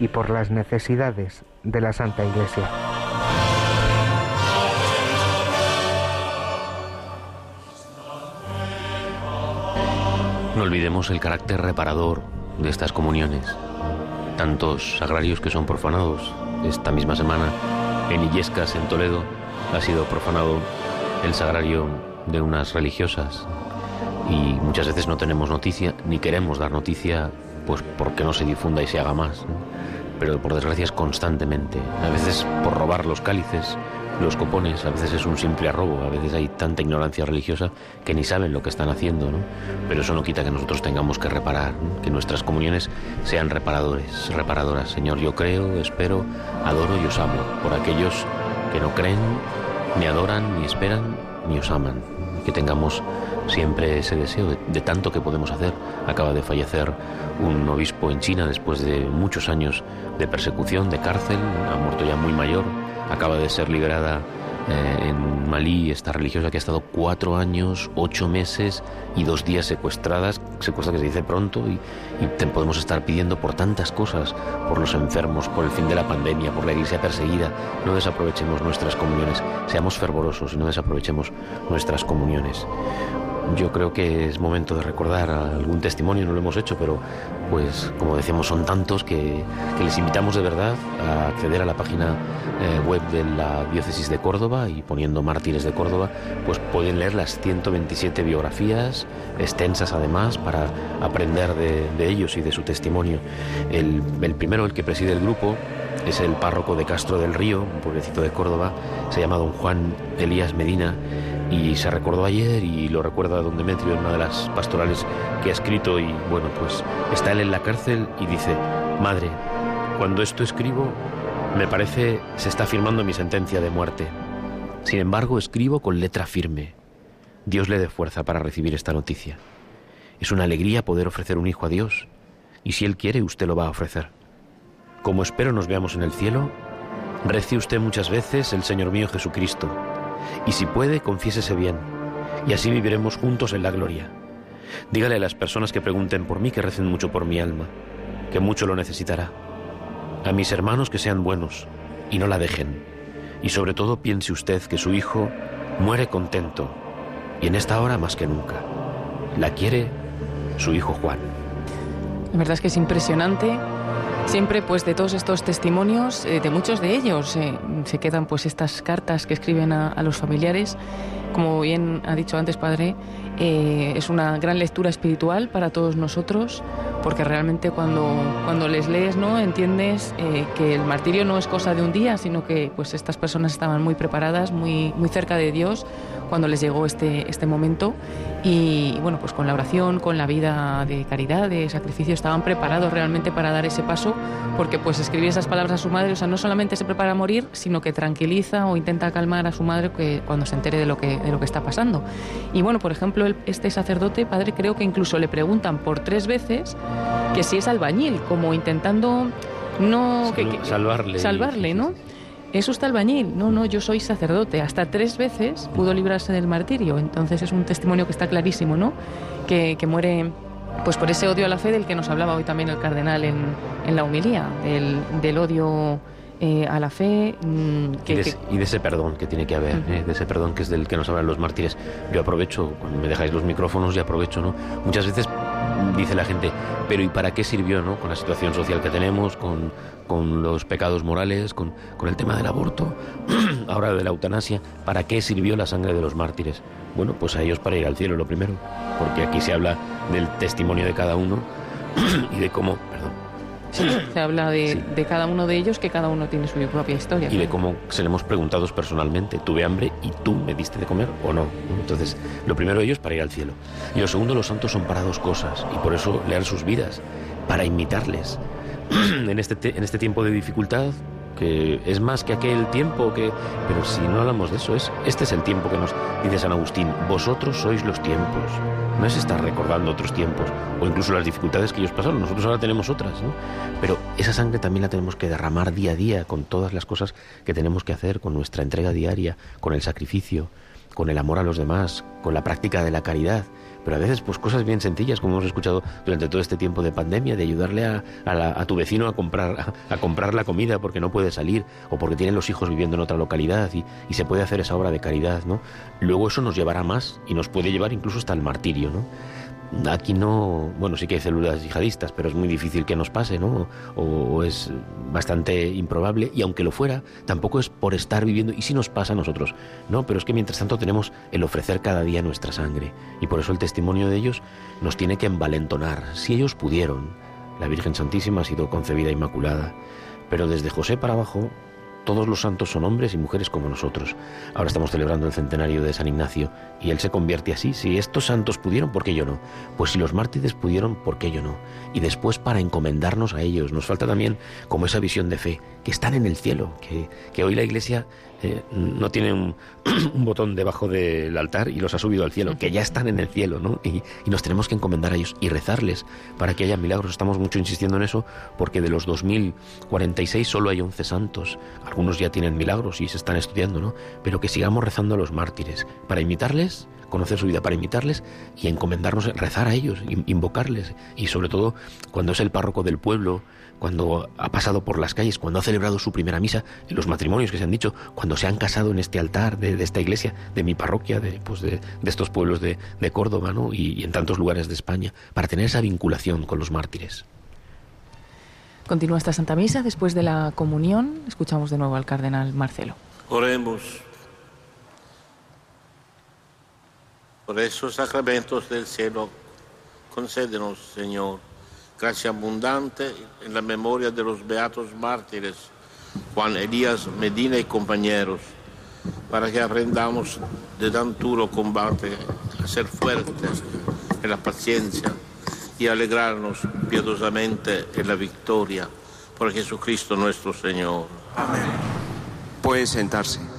y por las necesidades de la Santa Iglesia. No olvidemos el carácter reparador de estas comuniones. Tantos sagrarios que son profanados. Esta misma semana en Illescas, en Toledo, ha sido profanado el sagrario de unas religiosas y muchas veces no tenemos noticia ni queremos dar noticia pues porque no se difunda y se haga más. Pero por desgracia es constantemente. A veces por robar los cálices, los copones, a veces es un simple arrobo, a veces hay tanta ignorancia religiosa que ni saben lo que están haciendo, ¿no? Pero eso no quita que nosotros tengamos que reparar, que nuestras comuniones sean reparadores, reparadoras. Señor, yo creo, espero, adoro y os amo. Por aquellos que no creen, ni adoran, ni esperan, ni os aman. Que tengamos siempre ese deseo de, tanto que podemos hacer. Acaba de fallecer un obispo en China después de muchos años de persecución, de cárcel, ha muerto ya muy mayor, acaba de ser liberada eh, en Malí, esta religiosa que ha estado cuatro años, ocho meses y dos días secuestradas, secuestra que se dice pronto, y, podemos estar pidiendo por tantas cosas, por los enfermos, por el fin de la pandemia, por la iglesia perseguida. No desaprovechemos nuestras comuniones, seamos fervorosos y no desaprovechemos nuestras comuniones yo creo que es momento de recordar algún testimonio, no lo hemos hecho, pero pues como decíamos son tantos que, les invitamos de verdad a acceder a la página eh, web de la diócesis de Córdoba y poniendo mártires de Córdoba, pues pueden leer las 127 biografías, extensas además, para aprender de, de ellos y de su testimonio. El, el primero, el que preside el grupo, es el párroco de Castro del Río, un pueblecito de Córdoba, se llama don Juan Elías Medina y se recordó ayer y lo recuerda don Demetrio en una de las pastorales que ha escrito y bueno, pues está él en la cárcel y dice, madre, cuando esto escribo, me parece se está firmando mi sentencia de muerte. Sin embargo, escribo con letra firme. Dios le dé fuerza para recibir esta noticia. Es una alegría poder ofrecer un hijo a Dios y si Él quiere, usted lo va a ofrecer. Como espero nos veamos en el cielo, rece usted muchas veces el Señor mío Jesucristo, y si puede, confiésese bien, y así viviremos juntos en la gloria. Dígale a las personas que pregunten por mí que recen mucho por mi alma, que mucho lo necesitará. A mis hermanos que sean buenos y no la dejen. Y sobre todo piense usted que su hijo muere contento, y en esta hora más que nunca. La quiere su hijo Juan. La verdad es que es impresionante Siempre, pues, de todos estos testimonios, eh, de muchos de ellos, eh, se quedan, pues, estas cartas que escriben a, los familiares. Como bien ha dicho antes, padre, eh, es una gran lectura espiritual para todos nosotros, porque realmente cuando, cuando les lees, ¿no? Entiendes eh, que el martirio no es cosa de un día, sino que, pues, estas personas estaban muy preparadas, muy, muy cerca de Dios cuando les llegó este, este momento y bueno, pues con la oración, con la vida de caridad, de sacrificio, estaban preparados realmente para dar ese paso, porque pues escribir esas palabras a su madre, o sea, no solamente se prepara a morir, sino que tranquiliza o intenta calmar a su madre que cuando se entere de lo que, de lo que está pasando. Y bueno, por ejemplo, el, este sacerdote, padre, creo que incluso le preguntan por tres veces que si es albañil, como intentando no... Sal, que, que, salvarle. Salvarle, ¿no? es usted albañil. No, no, yo soy sacerdote. Hasta tres veces pudo librarse del martirio. Entonces es un testimonio que está clarísimo, ¿no? Que, que muere pues por ese odio a la fe del que nos hablaba hoy también el cardenal en, en la homilía, del, del odio eh, a la fe. Mmm, que, y, de, que... y, de, ese perdón que tiene que haber, uh -huh. eh, de ese perdón que es del que nos hablan los mártires. Yo aprovecho, cuando me dejáis los micrófonos, y aprovecho, ¿no? Muchas veces dice la gente, pero ¿y para qué sirvió, no? Con la situación social que tenemos, con, con los pecados morales, con, con, el tema del aborto, ahora de la eutanasia, ¿para qué sirvió la sangre de los mártires? Bueno, pues a ellos para ir al cielo, lo primero, porque aquí se habla del testimonio de cada uno y de cómo, Sí, se habla de, sí. de, cada uno de ellos, que cada uno tiene su propia historia. Y de cómo seremos preguntados personalmente, tuve hambre y tú me diste de comer o no. Entonces, lo primero de ellos para ir al cielo. Y lo segundo, los santos son para dos cosas, y por eso leer sus vidas, para imitarles. en, este en este tiempo de dificultad, que es más que aquel tiempo que... Pero si no hablamos de eso, es este es el tiempo que nos dice San Agustín, vosotros sois los tiempos. No es estar recordando otros tiempos o incluso las dificultades que ellos pasaron. Nosotros ahora tenemos otras, ¿no? Pero esa sangre también la tenemos que derramar día a día con todas las cosas que tenemos que hacer, con nuestra entrega diaria, con el sacrificio, con el amor a los demás, con la práctica de la caridad pero a veces pues cosas bien sencillas como hemos escuchado durante todo este tiempo de pandemia de ayudarle a, a, la, a tu vecino a comprar a, comprar la comida porque no puede salir o porque tienen los hijos viviendo en otra localidad y, y, se puede hacer esa obra de caridad no luego eso nos llevará más y nos puede llevar incluso hasta el martirio no aquí no, bueno, sí que hay células yihadistas, pero es muy difícil que nos pase, ¿no? O, es bastante improbable, y aunque lo fuera, tampoco es por estar viviendo, y si nos pasa a nosotros, ¿no? Pero es que mientras tanto tenemos el ofrecer cada día nuestra sangre, y por eso el testimonio de ellos nos tiene que envalentonar. Si ellos pudieron, la Virgen Santísima ha sido concebida inmaculada, pero desde José para abajo Todos los santos son hombres y mujeres como nosotros. Ahora estamos celebrando el centenario de San Ignacio y él se convierte así. Si estos santos pudieron, ¿por qué yo no? Pues si los mártires pudieron, ¿por qué yo no? Y después para encomendarnos a ellos. Nos falta también como esa visión de fe, que están en el cielo, que, que hoy la Iglesia eh, no tiene un, botón debajo del altar y los ha subido al cielo, que ya están en el cielo, ¿no? Y, y, nos tenemos que encomendar a ellos y rezarles para que haya milagros. Estamos mucho insistiendo en eso porque de los 2046 solo hay 11 santos. Algunos ya tienen milagros y se están estudiando, ¿no? Pero que sigamos rezando a los mártires para imitarles conocer su vida, para imitarles y encomendarnos, rezar a ellos, invocarles. Y sobre todo, cuando es el párroco del pueblo, cuando ha pasado por las calles, cuando ha celebrado su primera misa, en los matrimonios que se han dicho, cuando se han casado en este altar de, esta iglesia, de mi parroquia, de, pues de, estos pueblos de, Córdoba ¿no? y, y en tantos lugares de España, para tener esa vinculación con los mártires. Continúa esta Santa Misa. Después de la comunión, escuchamos de nuevo al cardenal Marcelo. Oremos. Por esos sacramentos del cielo, concédenos, Señor gracia abundante en la memoria de los beatos mártires Juan Elías Medina y compañeros, para que aprendamos de tan duro combate a ser fuertes en la paciencia y alegrarnos piadosamente en la victoria por Jesucristo nuestro Señor. Amén. Puede sentarse.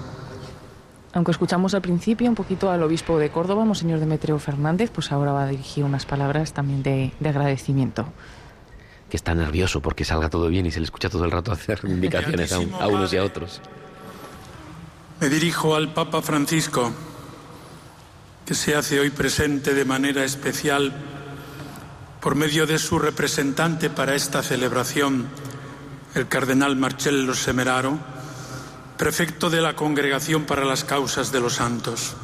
Aunque escuchamos al principio un poquito al obispo de Córdoba, Monseñor Demetrio Fernández, pues ahora va a dirigir unas palabras también de, agradecimiento. Que está nervioso porque salga todo bien y se le escucha todo el rato hacer indicaciones a, a unos y a otros. Me dirijo al Papa Francisco, que se hace hoy presente de manera especial por medio de su representante para esta celebración, el cardenal Marcello Semeraro prefecto de la Congregación para las Causas de los Santos.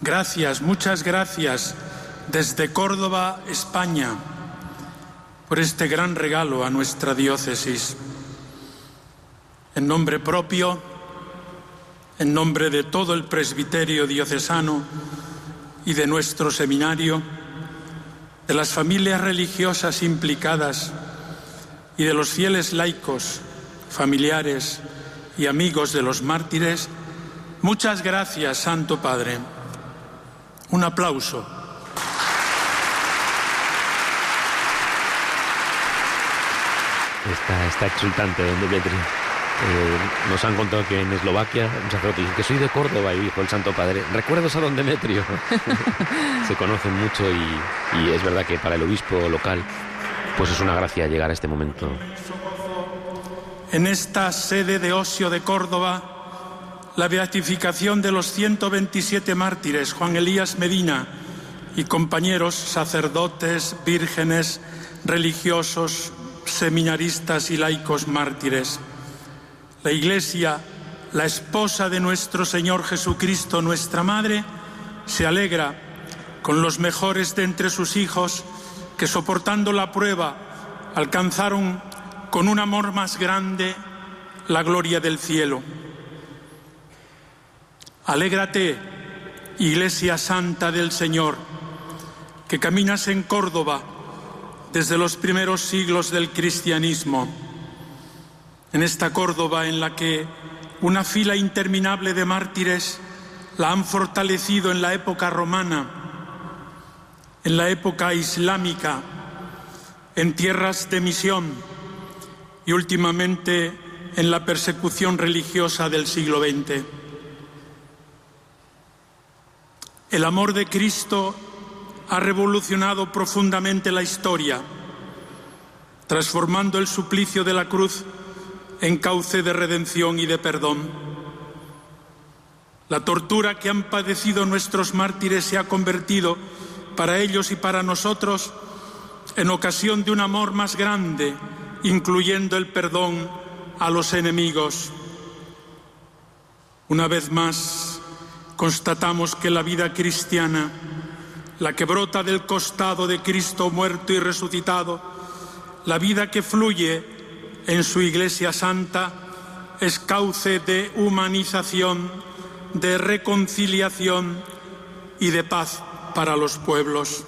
Gracias, muchas gracias desde Córdoba, España, por este gran regalo a nuestra diócesis. En nombre propio, en nombre de todo el presbiterio diocesano y de nuestro seminario, de las familias religiosas implicadas y de los fieles laicos, familiares, y amigos de los mártires, muchas gracias, Santo Padre. Un aplauso. Está, está exultante, don Demetrio. Eh, nos han contado que en Eslovaquia un sacerdote dice que soy de Córdoba y dijo el Santo Padre, recuerdos a don Demetrio. Se conocen mucho y, y es verdad que para el obispo local pues es una gracia llegar a este momento en esta sede de Osio de Córdoba la beatificación de los 127 mártires Juan Elías Medina y compañeros sacerdotes, vírgenes, religiosos, seminaristas y laicos mártires. La Iglesia, la esposa de nuestro Señor Jesucristo, nuestra Madre, se alegra con los mejores de entre sus hijos que soportando la prueba alcanzaron con un amor más grande la gloria del cielo. Alégrate, Iglesia Santa del Señor, que caminas en Córdoba desde los primeros siglos del cristianismo, en esta Córdoba en la que una fila interminable de mártires la han fortalecido en la época romana, en la época islámica, en tierras de misión, y últimamente en la persecución religiosa del siglo XX. El amor de Cristo ha revolucionado profundamente la historia, transformando el suplicio de la cruz en cauce de redención y de perdón. La tortura que han padecido nuestros mártires se ha convertido para ellos y para nosotros en ocasión de un amor más grande, incluyendo el perdón a los enemigos. Una vez más, constatamos que la vida cristiana, la que brota del costado de Cristo muerto y resucitado, la vida que fluye en su Iglesia Santa, es cauce de humanización, de reconciliación y de paz para los pueblos.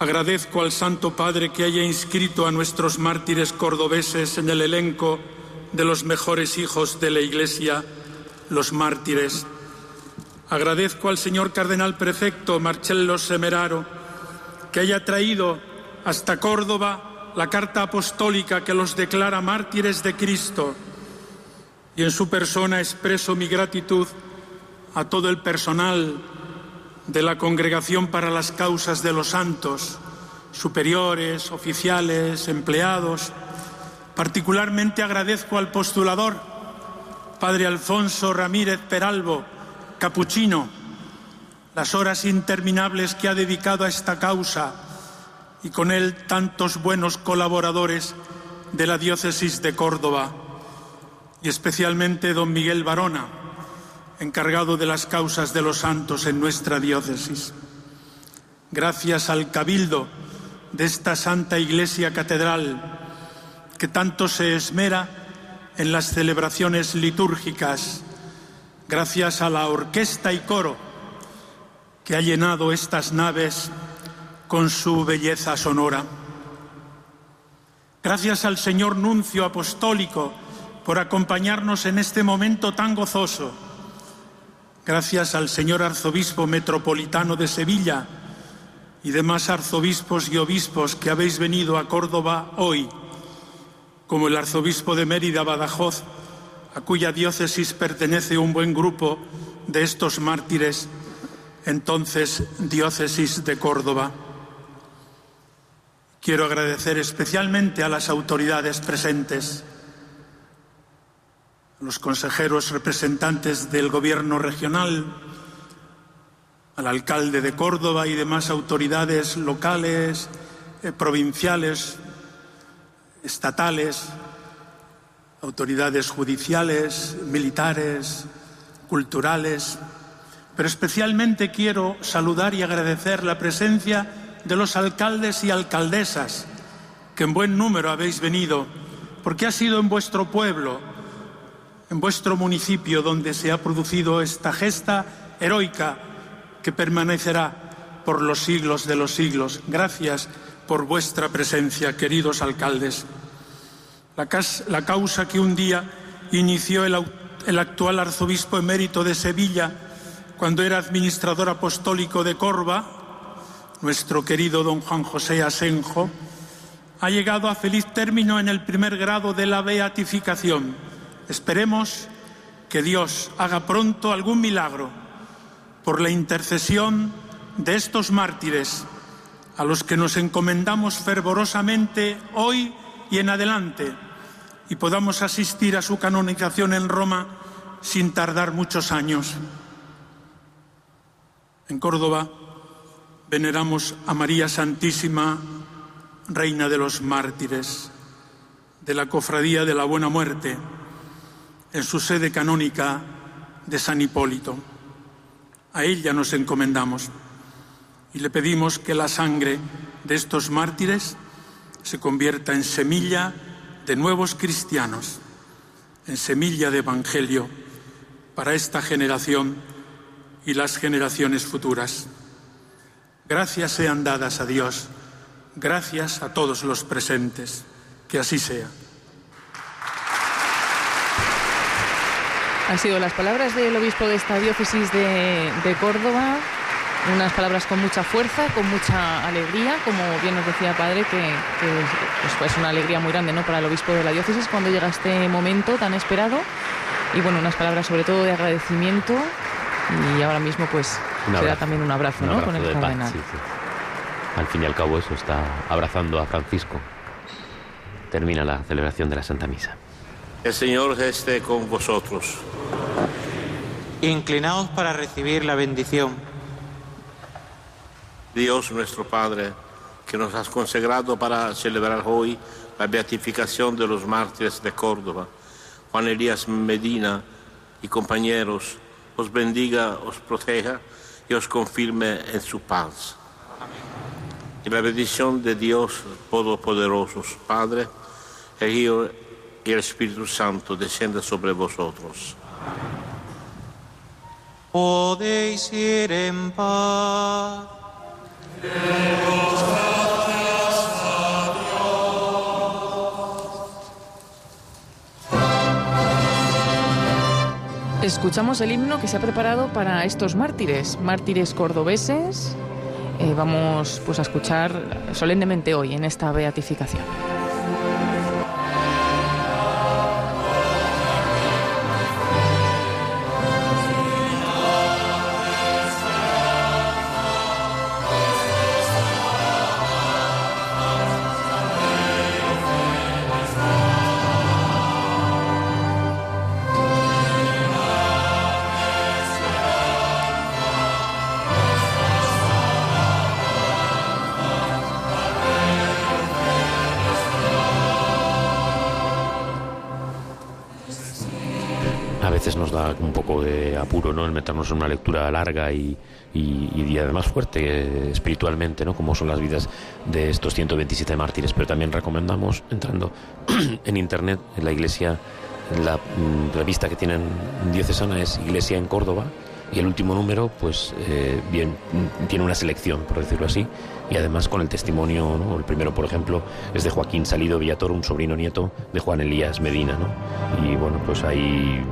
Agradezco al Santo Padre que haya inscrito a nuestros mártires cordobeses en el elenco de los mejores hijos de la Iglesia, los mártires. Agradezco al señor cardenal prefecto Marcello Semeraro que haya traído hasta Córdoba la carta apostólica que los declara mártires de Cristo y en su persona expreso mi gratitud a todo el personal de la Congregación para las Causas de los Santos, superiores, oficiales, empleados. Particularmente agradezco al postulador, Padre Alfonso Ramírez Peralvo, capuchino, las horas interminables que ha dedicado a esta causa y con él tantos buenos colaboradores de la diócesis de Córdoba y especialmente don Miguel Barona, encargado de las causas de los santos en nuestra diócesis. Gracias al cabildo de esta Santa Iglesia Catedral, que tanto se esmera en las celebraciones litúrgicas, gracias a la orquesta y coro que ha llenado estas naves con su belleza sonora. Gracias al señor nuncio apostólico por acompañarnos en este momento tan gozoso Gracias al señor arzobispo metropolitano de Sevilla y demás arzobispos y obispos que habéis venido a Córdoba hoy, como el arzobispo de Mérida Badajoz, a cuya diócesis pertenece un buen grupo de estos mártires, entonces diócesis de Córdoba. Quiero agradecer especialmente a las autoridades presentes los consejeros representantes del Gobierno regional, al alcalde de Córdoba y demás autoridades locales, eh, provinciales, estatales, autoridades judiciales, militares, culturales, pero especialmente quiero saludar y agradecer la presencia de los alcaldes y alcaldesas, que en buen número habéis venido, porque ha sido en vuestro pueblo, en vuestro municipio donde se ha producido esta gesta heroica que permanecerá por los siglos de los siglos. Gracias por vuestra presencia, queridos alcaldes. La, causa que un día inició el, el actual arzobispo emérito de Sevilla cuando era administrador apostólico de Corva, nuestro querido don Juan José Asenjo, ha llegado a feliz término en el primer grado de la beatificación Esperemos que Dios haga pronto algún milagro por la intercesión de estos mártires a los que nos encomendamos fervorosamente hoy y en adelante y podamos asistir a su canonización en Roma sin tardar muchos años. En Córdoba veneramos a María Santísima, Reina de los Mártires, de la Cofradía de la Buena Muerte en su sede canónica de San Hipólito. A ella nos encomendamos y le pedimos que la sangre de estos mártires se convierta en semilla de nuevos cristianos, en semilla de evangelio para esta generación y las generaciones futuras. Gracias sean dadas a Dios, gracias a todos los presentes, que así sea. Han sido las palabras del obispo de esta diócesis de, Córdoba, unas palabras con mucha fuerza, con mucha alegría, como bien nos decía padre, que, es pues, una alegría muy grande ¿no? para el obispo de la diócesis cuando llega este momento tan esperado. Y bueno, unas palabras sobre todo de agradecimiento y ahora mismo pues será también un abrazo, ¿no? con el cardenal. Al fin y al cabo eso está abrazando a Francisco. Termina la celebración de la Santa Misa. El Señor esté con vosotros. Inclinaos para recibir la bendición. Dios nuestro Padre, que nos has consagrado para celebrar hoy la beatificación de los mártires de Córdoba, Juan Elías Medina y compañeros, os bendiga, os proteja y os confirme en su paz. Y la bendición de Dios Todopoderoso, Padre, el Hijo y el Espíritu Santo descienda sobre vosotros. Podéis ir en paz. Escuchamos el himno que se ha preparado para estos mártires, mártires cordobeses. Eh, vamos pues a escuchar solemnemente hoy en esta beatificación. En una lectura larga y, y, además fuerte eh, espiritualmente, ¿no? como son las vidas de estos 127 mártires. Pero también recomendamos, entrando en internet, en la iglesia, la mm, revista que tienen diocesana es Iglesia en Córdoba, y el último número, pues eh, bien, tiene una selección, por decirlo así, y además con el testimonio, ¿no? el primero, por ejemplo, es de Joaquín Salido Villatoro, un sobrino nieto de Juan Elías Medina, ¿no? Y bueno, pues ahí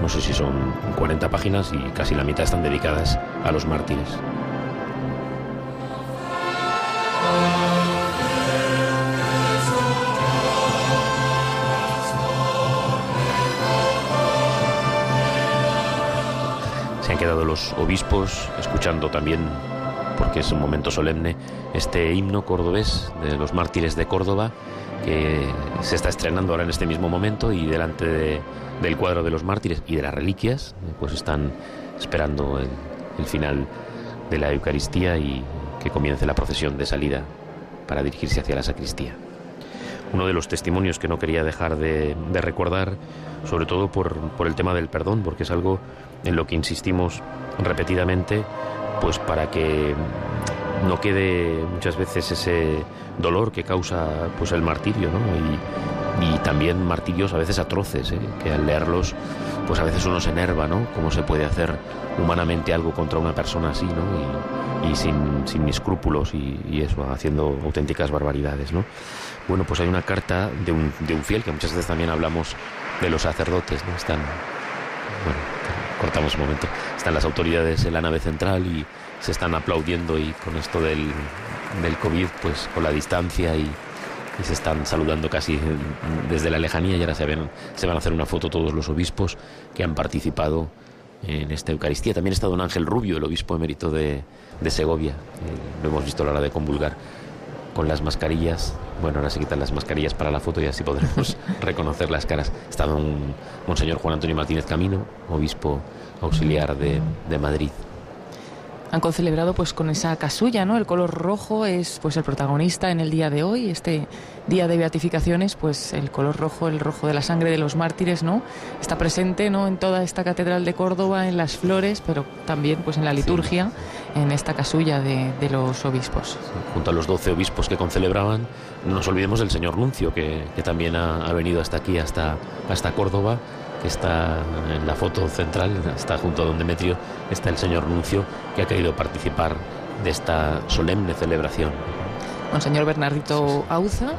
no sé si son 40 páginas y casi la mitad están dedicadas a los mártires. Se han quedado los obispos escuchando también, porque es un momento solemne, este himno cordobés de los mártires de Córdoba que se está estrenando ahora en este mismo momento y delante de del cuadro de los mártires y de las reliquias, pues están esperando el, final de la Eucaristía y que comience la procesión de salida para dirigirse hacia la sacristía. Uno de los testimonios que no quería dejar de, recordar, sobre todo por, por, el tema del perdón, porque es algo en lo que insistimos repetidamente, pues para que no quede muchas veces ese dolor que causa pues el martirio, ¿no? Y, también martirios a veces atroces, ¿eh? que al leerlos, pues a veces uno se enerva, ¿no? Cómo se puede hacer humanamente algo contra una persona así, ¿no? Y, sin, sin escrúpulos y, eso, haciendo auténticas barbaridades, ¿no? Bueno, pues hay una carta de un, de un fiel, que muchas veces también hablamos de los sacerdotes, ¿no? Están, bueno, cortamos un momento, están las autoridades en la nave central y se están aplaudiendo y con esto del, del COVID, pues con la distancia y y se están saludando casi desde la lejanía y ahora se, ven, se van a hacer una foto todos los obispos que han participado en esta Eucaristía. También está don Ángel Rubio, el obispo emérito de, de Segovia. Eh, lo hemos visto a la hora de convulgar con las mascarillas. Bueno, ahora se quitan las mascarillas para la foto y así podremos reconocer las caras. Está don Monseñor Juan Antonio Martínez Camino, obispo auxiliar de, de Madrid han concelebrado pues con esa casulla, ¿no? El color rojo es pues el protagonista en el día de hoy, este día de beatificaciones, pues el color rojo, el rojo de la sangre de los mártires, ¿no? Está presente, ¿no? En toda esta catedral de Córdoba, en las flores, pero también pues en la liturgia, en esta casulla de, los obispos. junto a los doce obispos que concelebraban, no nos olvidemos del señor Nuncio, que, también ha, ha, venido hasta aquí, hasta, hasta Córdoba que está en la foto central, está junto a don Demetrio, está el señor Nuncio, que ha querido participar de esta solemne celebración. Monseñor Bernardito Auza.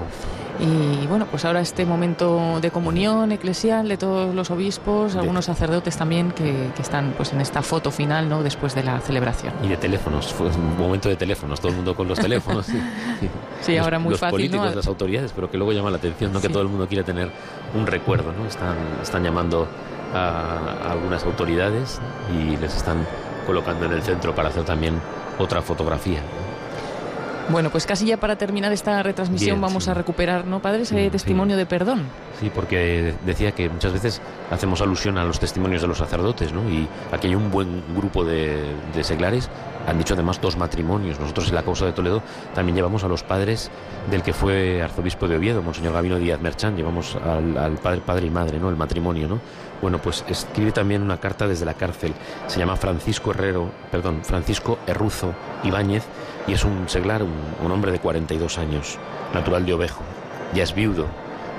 Y bueno, pues ahora este momento de comunión eclesial de todos los obispos, algunos sacerdotes también que, están pues en esta foto final, ¿no? Después de la celebración. Y de teléfonos, fue un momento de teléfonos, todo el mundo con los teléfonos. sí, ahora muy los fácil. Los políticos, las autoridades, pero que luego llama la atención, ¿no? Que todo el mundo quiere tener un recuerdo, ¿no? Están, están llamando a algunas autoridades y les están colocando en el centro para hacer también otra fotografía. Bueno, pues casi ya para terminar esta retransmisión vamos a recuperar, ¿no, padres, ese testimonio de perdón? Sí, porque decía que muchas veces hacemos alusión a los testimonios de los sacerdotes, ¿no? Y aquí hay un buen grupo de, seglares, han dicho además dos matrimonios. Nosotros en la causa de Toledo también llevamos a los padres del que fue arzobispo de Oviedo, Monseñor Gabino Díaz Merchán, llevamos al, al padre, padre y madre, ¿no? El matrimonio, ¿no? Bueno, pues escribe también una carta desde la cárcel. Se llama Francisco Herrero, perdón, Francisco Herruzo Ibáñez y es un seglar, un, hombre de 42 años, natural de Ovejo. Ya es viudo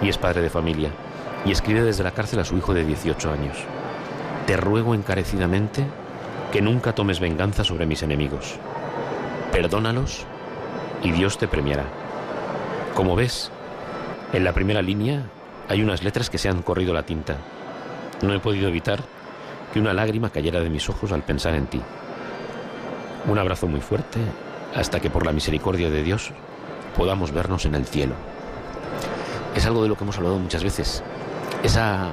y es padre de familia. Y escribe desde la cárcel a su hijo de 18 años. Te ruego encarecidamente que nunca tomes venganza sobre mis enemigos. Perdónalos y Dios te premiará. Como ves, en la primera línea hay unas letras que se han corrido la tinta. No he podido evitar que una lágrima cayera de mis ojos al pensar en ti. Un abrazo muy fuerte hasta que por la misericordia de Dios podamos vernos en el cielo. Es algo de lo que hemos hablado muchas veces. Esa...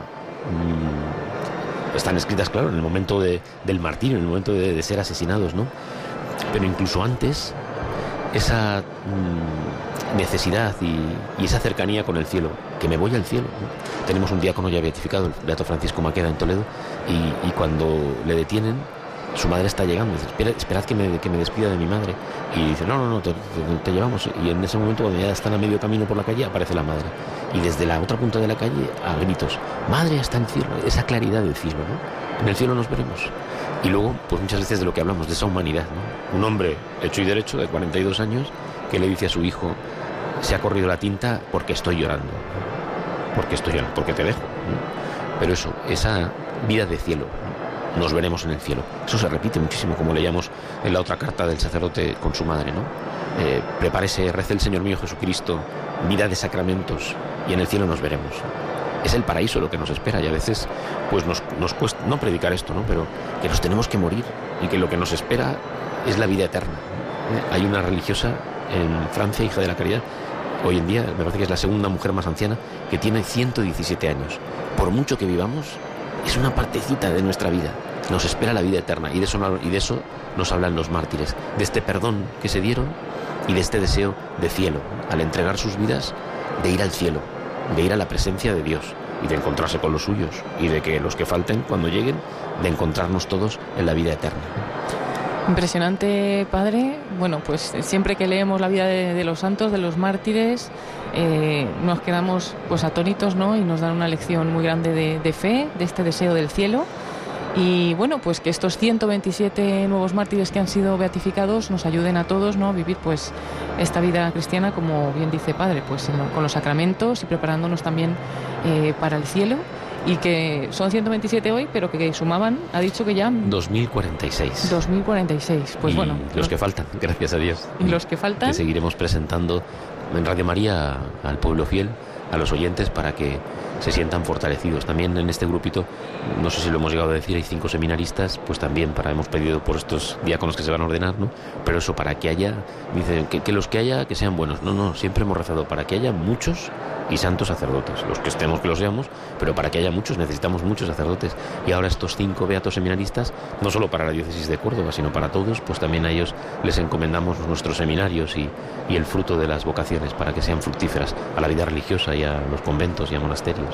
mm, están escritas, claro, en el momento de- del martirio, en el momento de, ser asesinados, ¿no? Pero incluso antes, esa mm, necesidad y, y esa cercanía con el cielo, que me voy al cielo. Tenemos un diácono ya beatificado, el Beato Francisco Maqueda en Toledo, y cuando le detienen, su madre está llegando. Dice, "Espera- esperad que me, que me despida de mi madre. Y dice, no, no, no, te, te- te llevamos. Y en ese momento, cuando ya están a medio camino por la calle, aparece la madre. Y desde la otra punta de la calle, a gritos, madre, hasta el cielo, esa claridad del cielo, ¿no? En el cielo nos veremos. Y luego, pues muchas veces de lo que hablamos, de esa humanidad. Un hombre hecho y derecho, de 42 años, que le dice a su hijo, se ha corrido la tinta porque estoy llorando. Porque estoy llorando, porque te dejo. Pero eso, esa vida de cielo. Nos veremos en el cielo. Eso se repite muchísimo, como leíamos en la otra carta del sacerdote con su madre, ¿no? Eh, prepárese, rece el Señor mío Jesucristo, vida de sacramentos, y en el cielo nos veremos. Es el paraíso lo que nos espera y a veces pues nos, nos cuesta no predicar esto, ¿no? Pero que nos tenemos que morir y que lo que nos espera es la vida eterna. ¿eh? Hay una religiosa en Francia, hija de la caridad, hoy en día me parece que es la segunda mujer más anciana, que tiene 117 años. Por mucho que vivamos, es una partecita de nuestra vida. Nos espera la vida eterna y de eso, y de eso nos hablan los mártires, de este perdón que se dieron y de este deseo de cielo, al entregar sus vidas, de ir al cielo, de ir a la presencia de Dios y de encontrarse con los suyos y de que los que falten cuando lleguen, de encontrarnos todos en la vida eterna. Impresionante, padre. Bueno, pues siempre que leemos la vida de, los santos, de los mártires, eh, nos quedamos pues atónitos, ¿no? Y nos dan una lección muy grande de, de fe, de este deseo del cielo. Y bueno, pues que estos 127 nuevos mártires que han sido beatificados nos ayuden a todos, ¿no? A vivir pues esta vida cristiana, como bien dice padre, pues con los sacramentos y preparándonos también eh, para el cielo. Y que son 127 hoy, pero que sumaban, ha dicho que ya 2046. 2046. Pues y bueno, los que faltan, gracias a Dios. y los que faltan. que seguiremos presentando en Radio María al pueblo fiel, a los oyentes, para que se sientan fortalecidos. También en este grupito, no sé si lo hemos llegado a decir, hay cinco seminaristas, pues también para hemos pedido por estos diáconos que se van a ordenar, ¿no? Pero eso para que haya, dice, que, los que haya que sean buenos. No, no, siempre hemos rezado para que haya muchos y santos sacerdotes, los que estemos que lo seamos, pero para que haya muchos necesitamos muchos sacerdotes. Y ahora estos cinco beatos seminaristas, no solo para la diócesis de Córdoba, sino para todos, pues también a ellos les encomendamos nuestros seminarios y, y el fruto de las vocaciones para que sean fructíferas a la vida religiosa y a los conventos y a monasterios.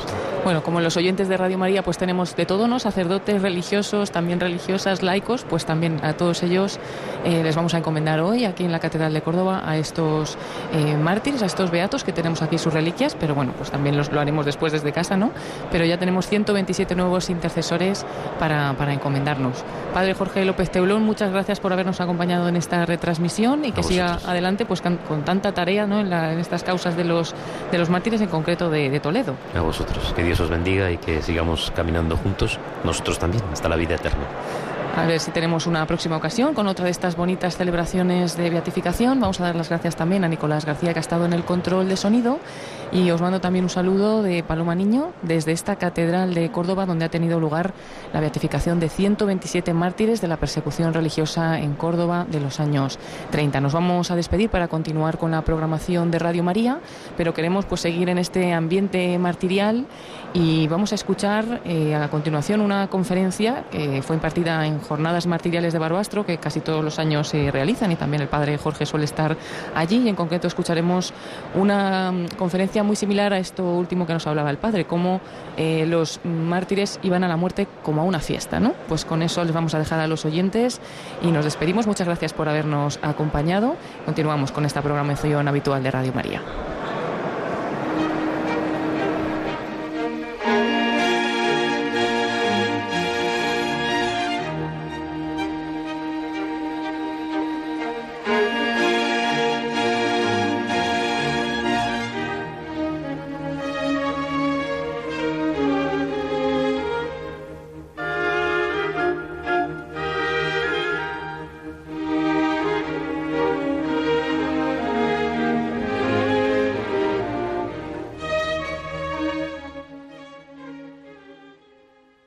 Bueno, como los oyentes de Radio María, pues tenemos de todo, ¿no? Sacerdotes religiosos, también religiosas, laicos, pues también a todos ellos eh, les vamos a encomendar hoy aquí en la Catedral de Córdoba a estos eh, mártires, a estos beatos que tenemos aquí sus reliquias, pero bueno, pues también los, lo haremos después desde casa, ¿no? Pero ya tenemos 127 nuevos intercesores para, para encomendarnos. Padre Jorge López Teulón, muchas gracias por habernos acompañado en esta retransmisión y que siga adelante pues con, con tanta tarea, ¿no? En, la- en estas causas de los, de los mártires, en concreto de- de Toledo. A vosotros, que Dios os bendiga y que sigamos caminando juntos, nosotros también, hasta la vida eterna. A ver si tenemos una próxima ocasión con otra de estas bonitas celebraciones de beatificación. Vamos a dar las gracias también a Nicolás García que ha estado en el control de sonido y os mando también un saludo de Paloma Niño desde esta catedral de Córdoba donde ha tenido lugar la beatificación de 127 mártires de la persecución religiosa en Córdoba de los años 30. Nos vamos a despedir para continuar con la programación de Radio María, pero queremos pues seguir en este ambiente martirial y vamos a escuchar eh, a continuación una conferencia que fue impartida en Jornadas Martiriales de Barbastro, que casi todos los años se realizan y también el padre Jorge suele estar allí. Y en concreto escucharemos una mm, conferencia muy similar a esto último que nos hablaba el padre, cómo eh, los mártires iban a la muerte como a una fiesta. ¿no? Pues con eso les vamos a dejar a los oyentes y nos despedimos. Muchas gracias por habernos acompañado. Continuamos con esta programación habitual de Radio María.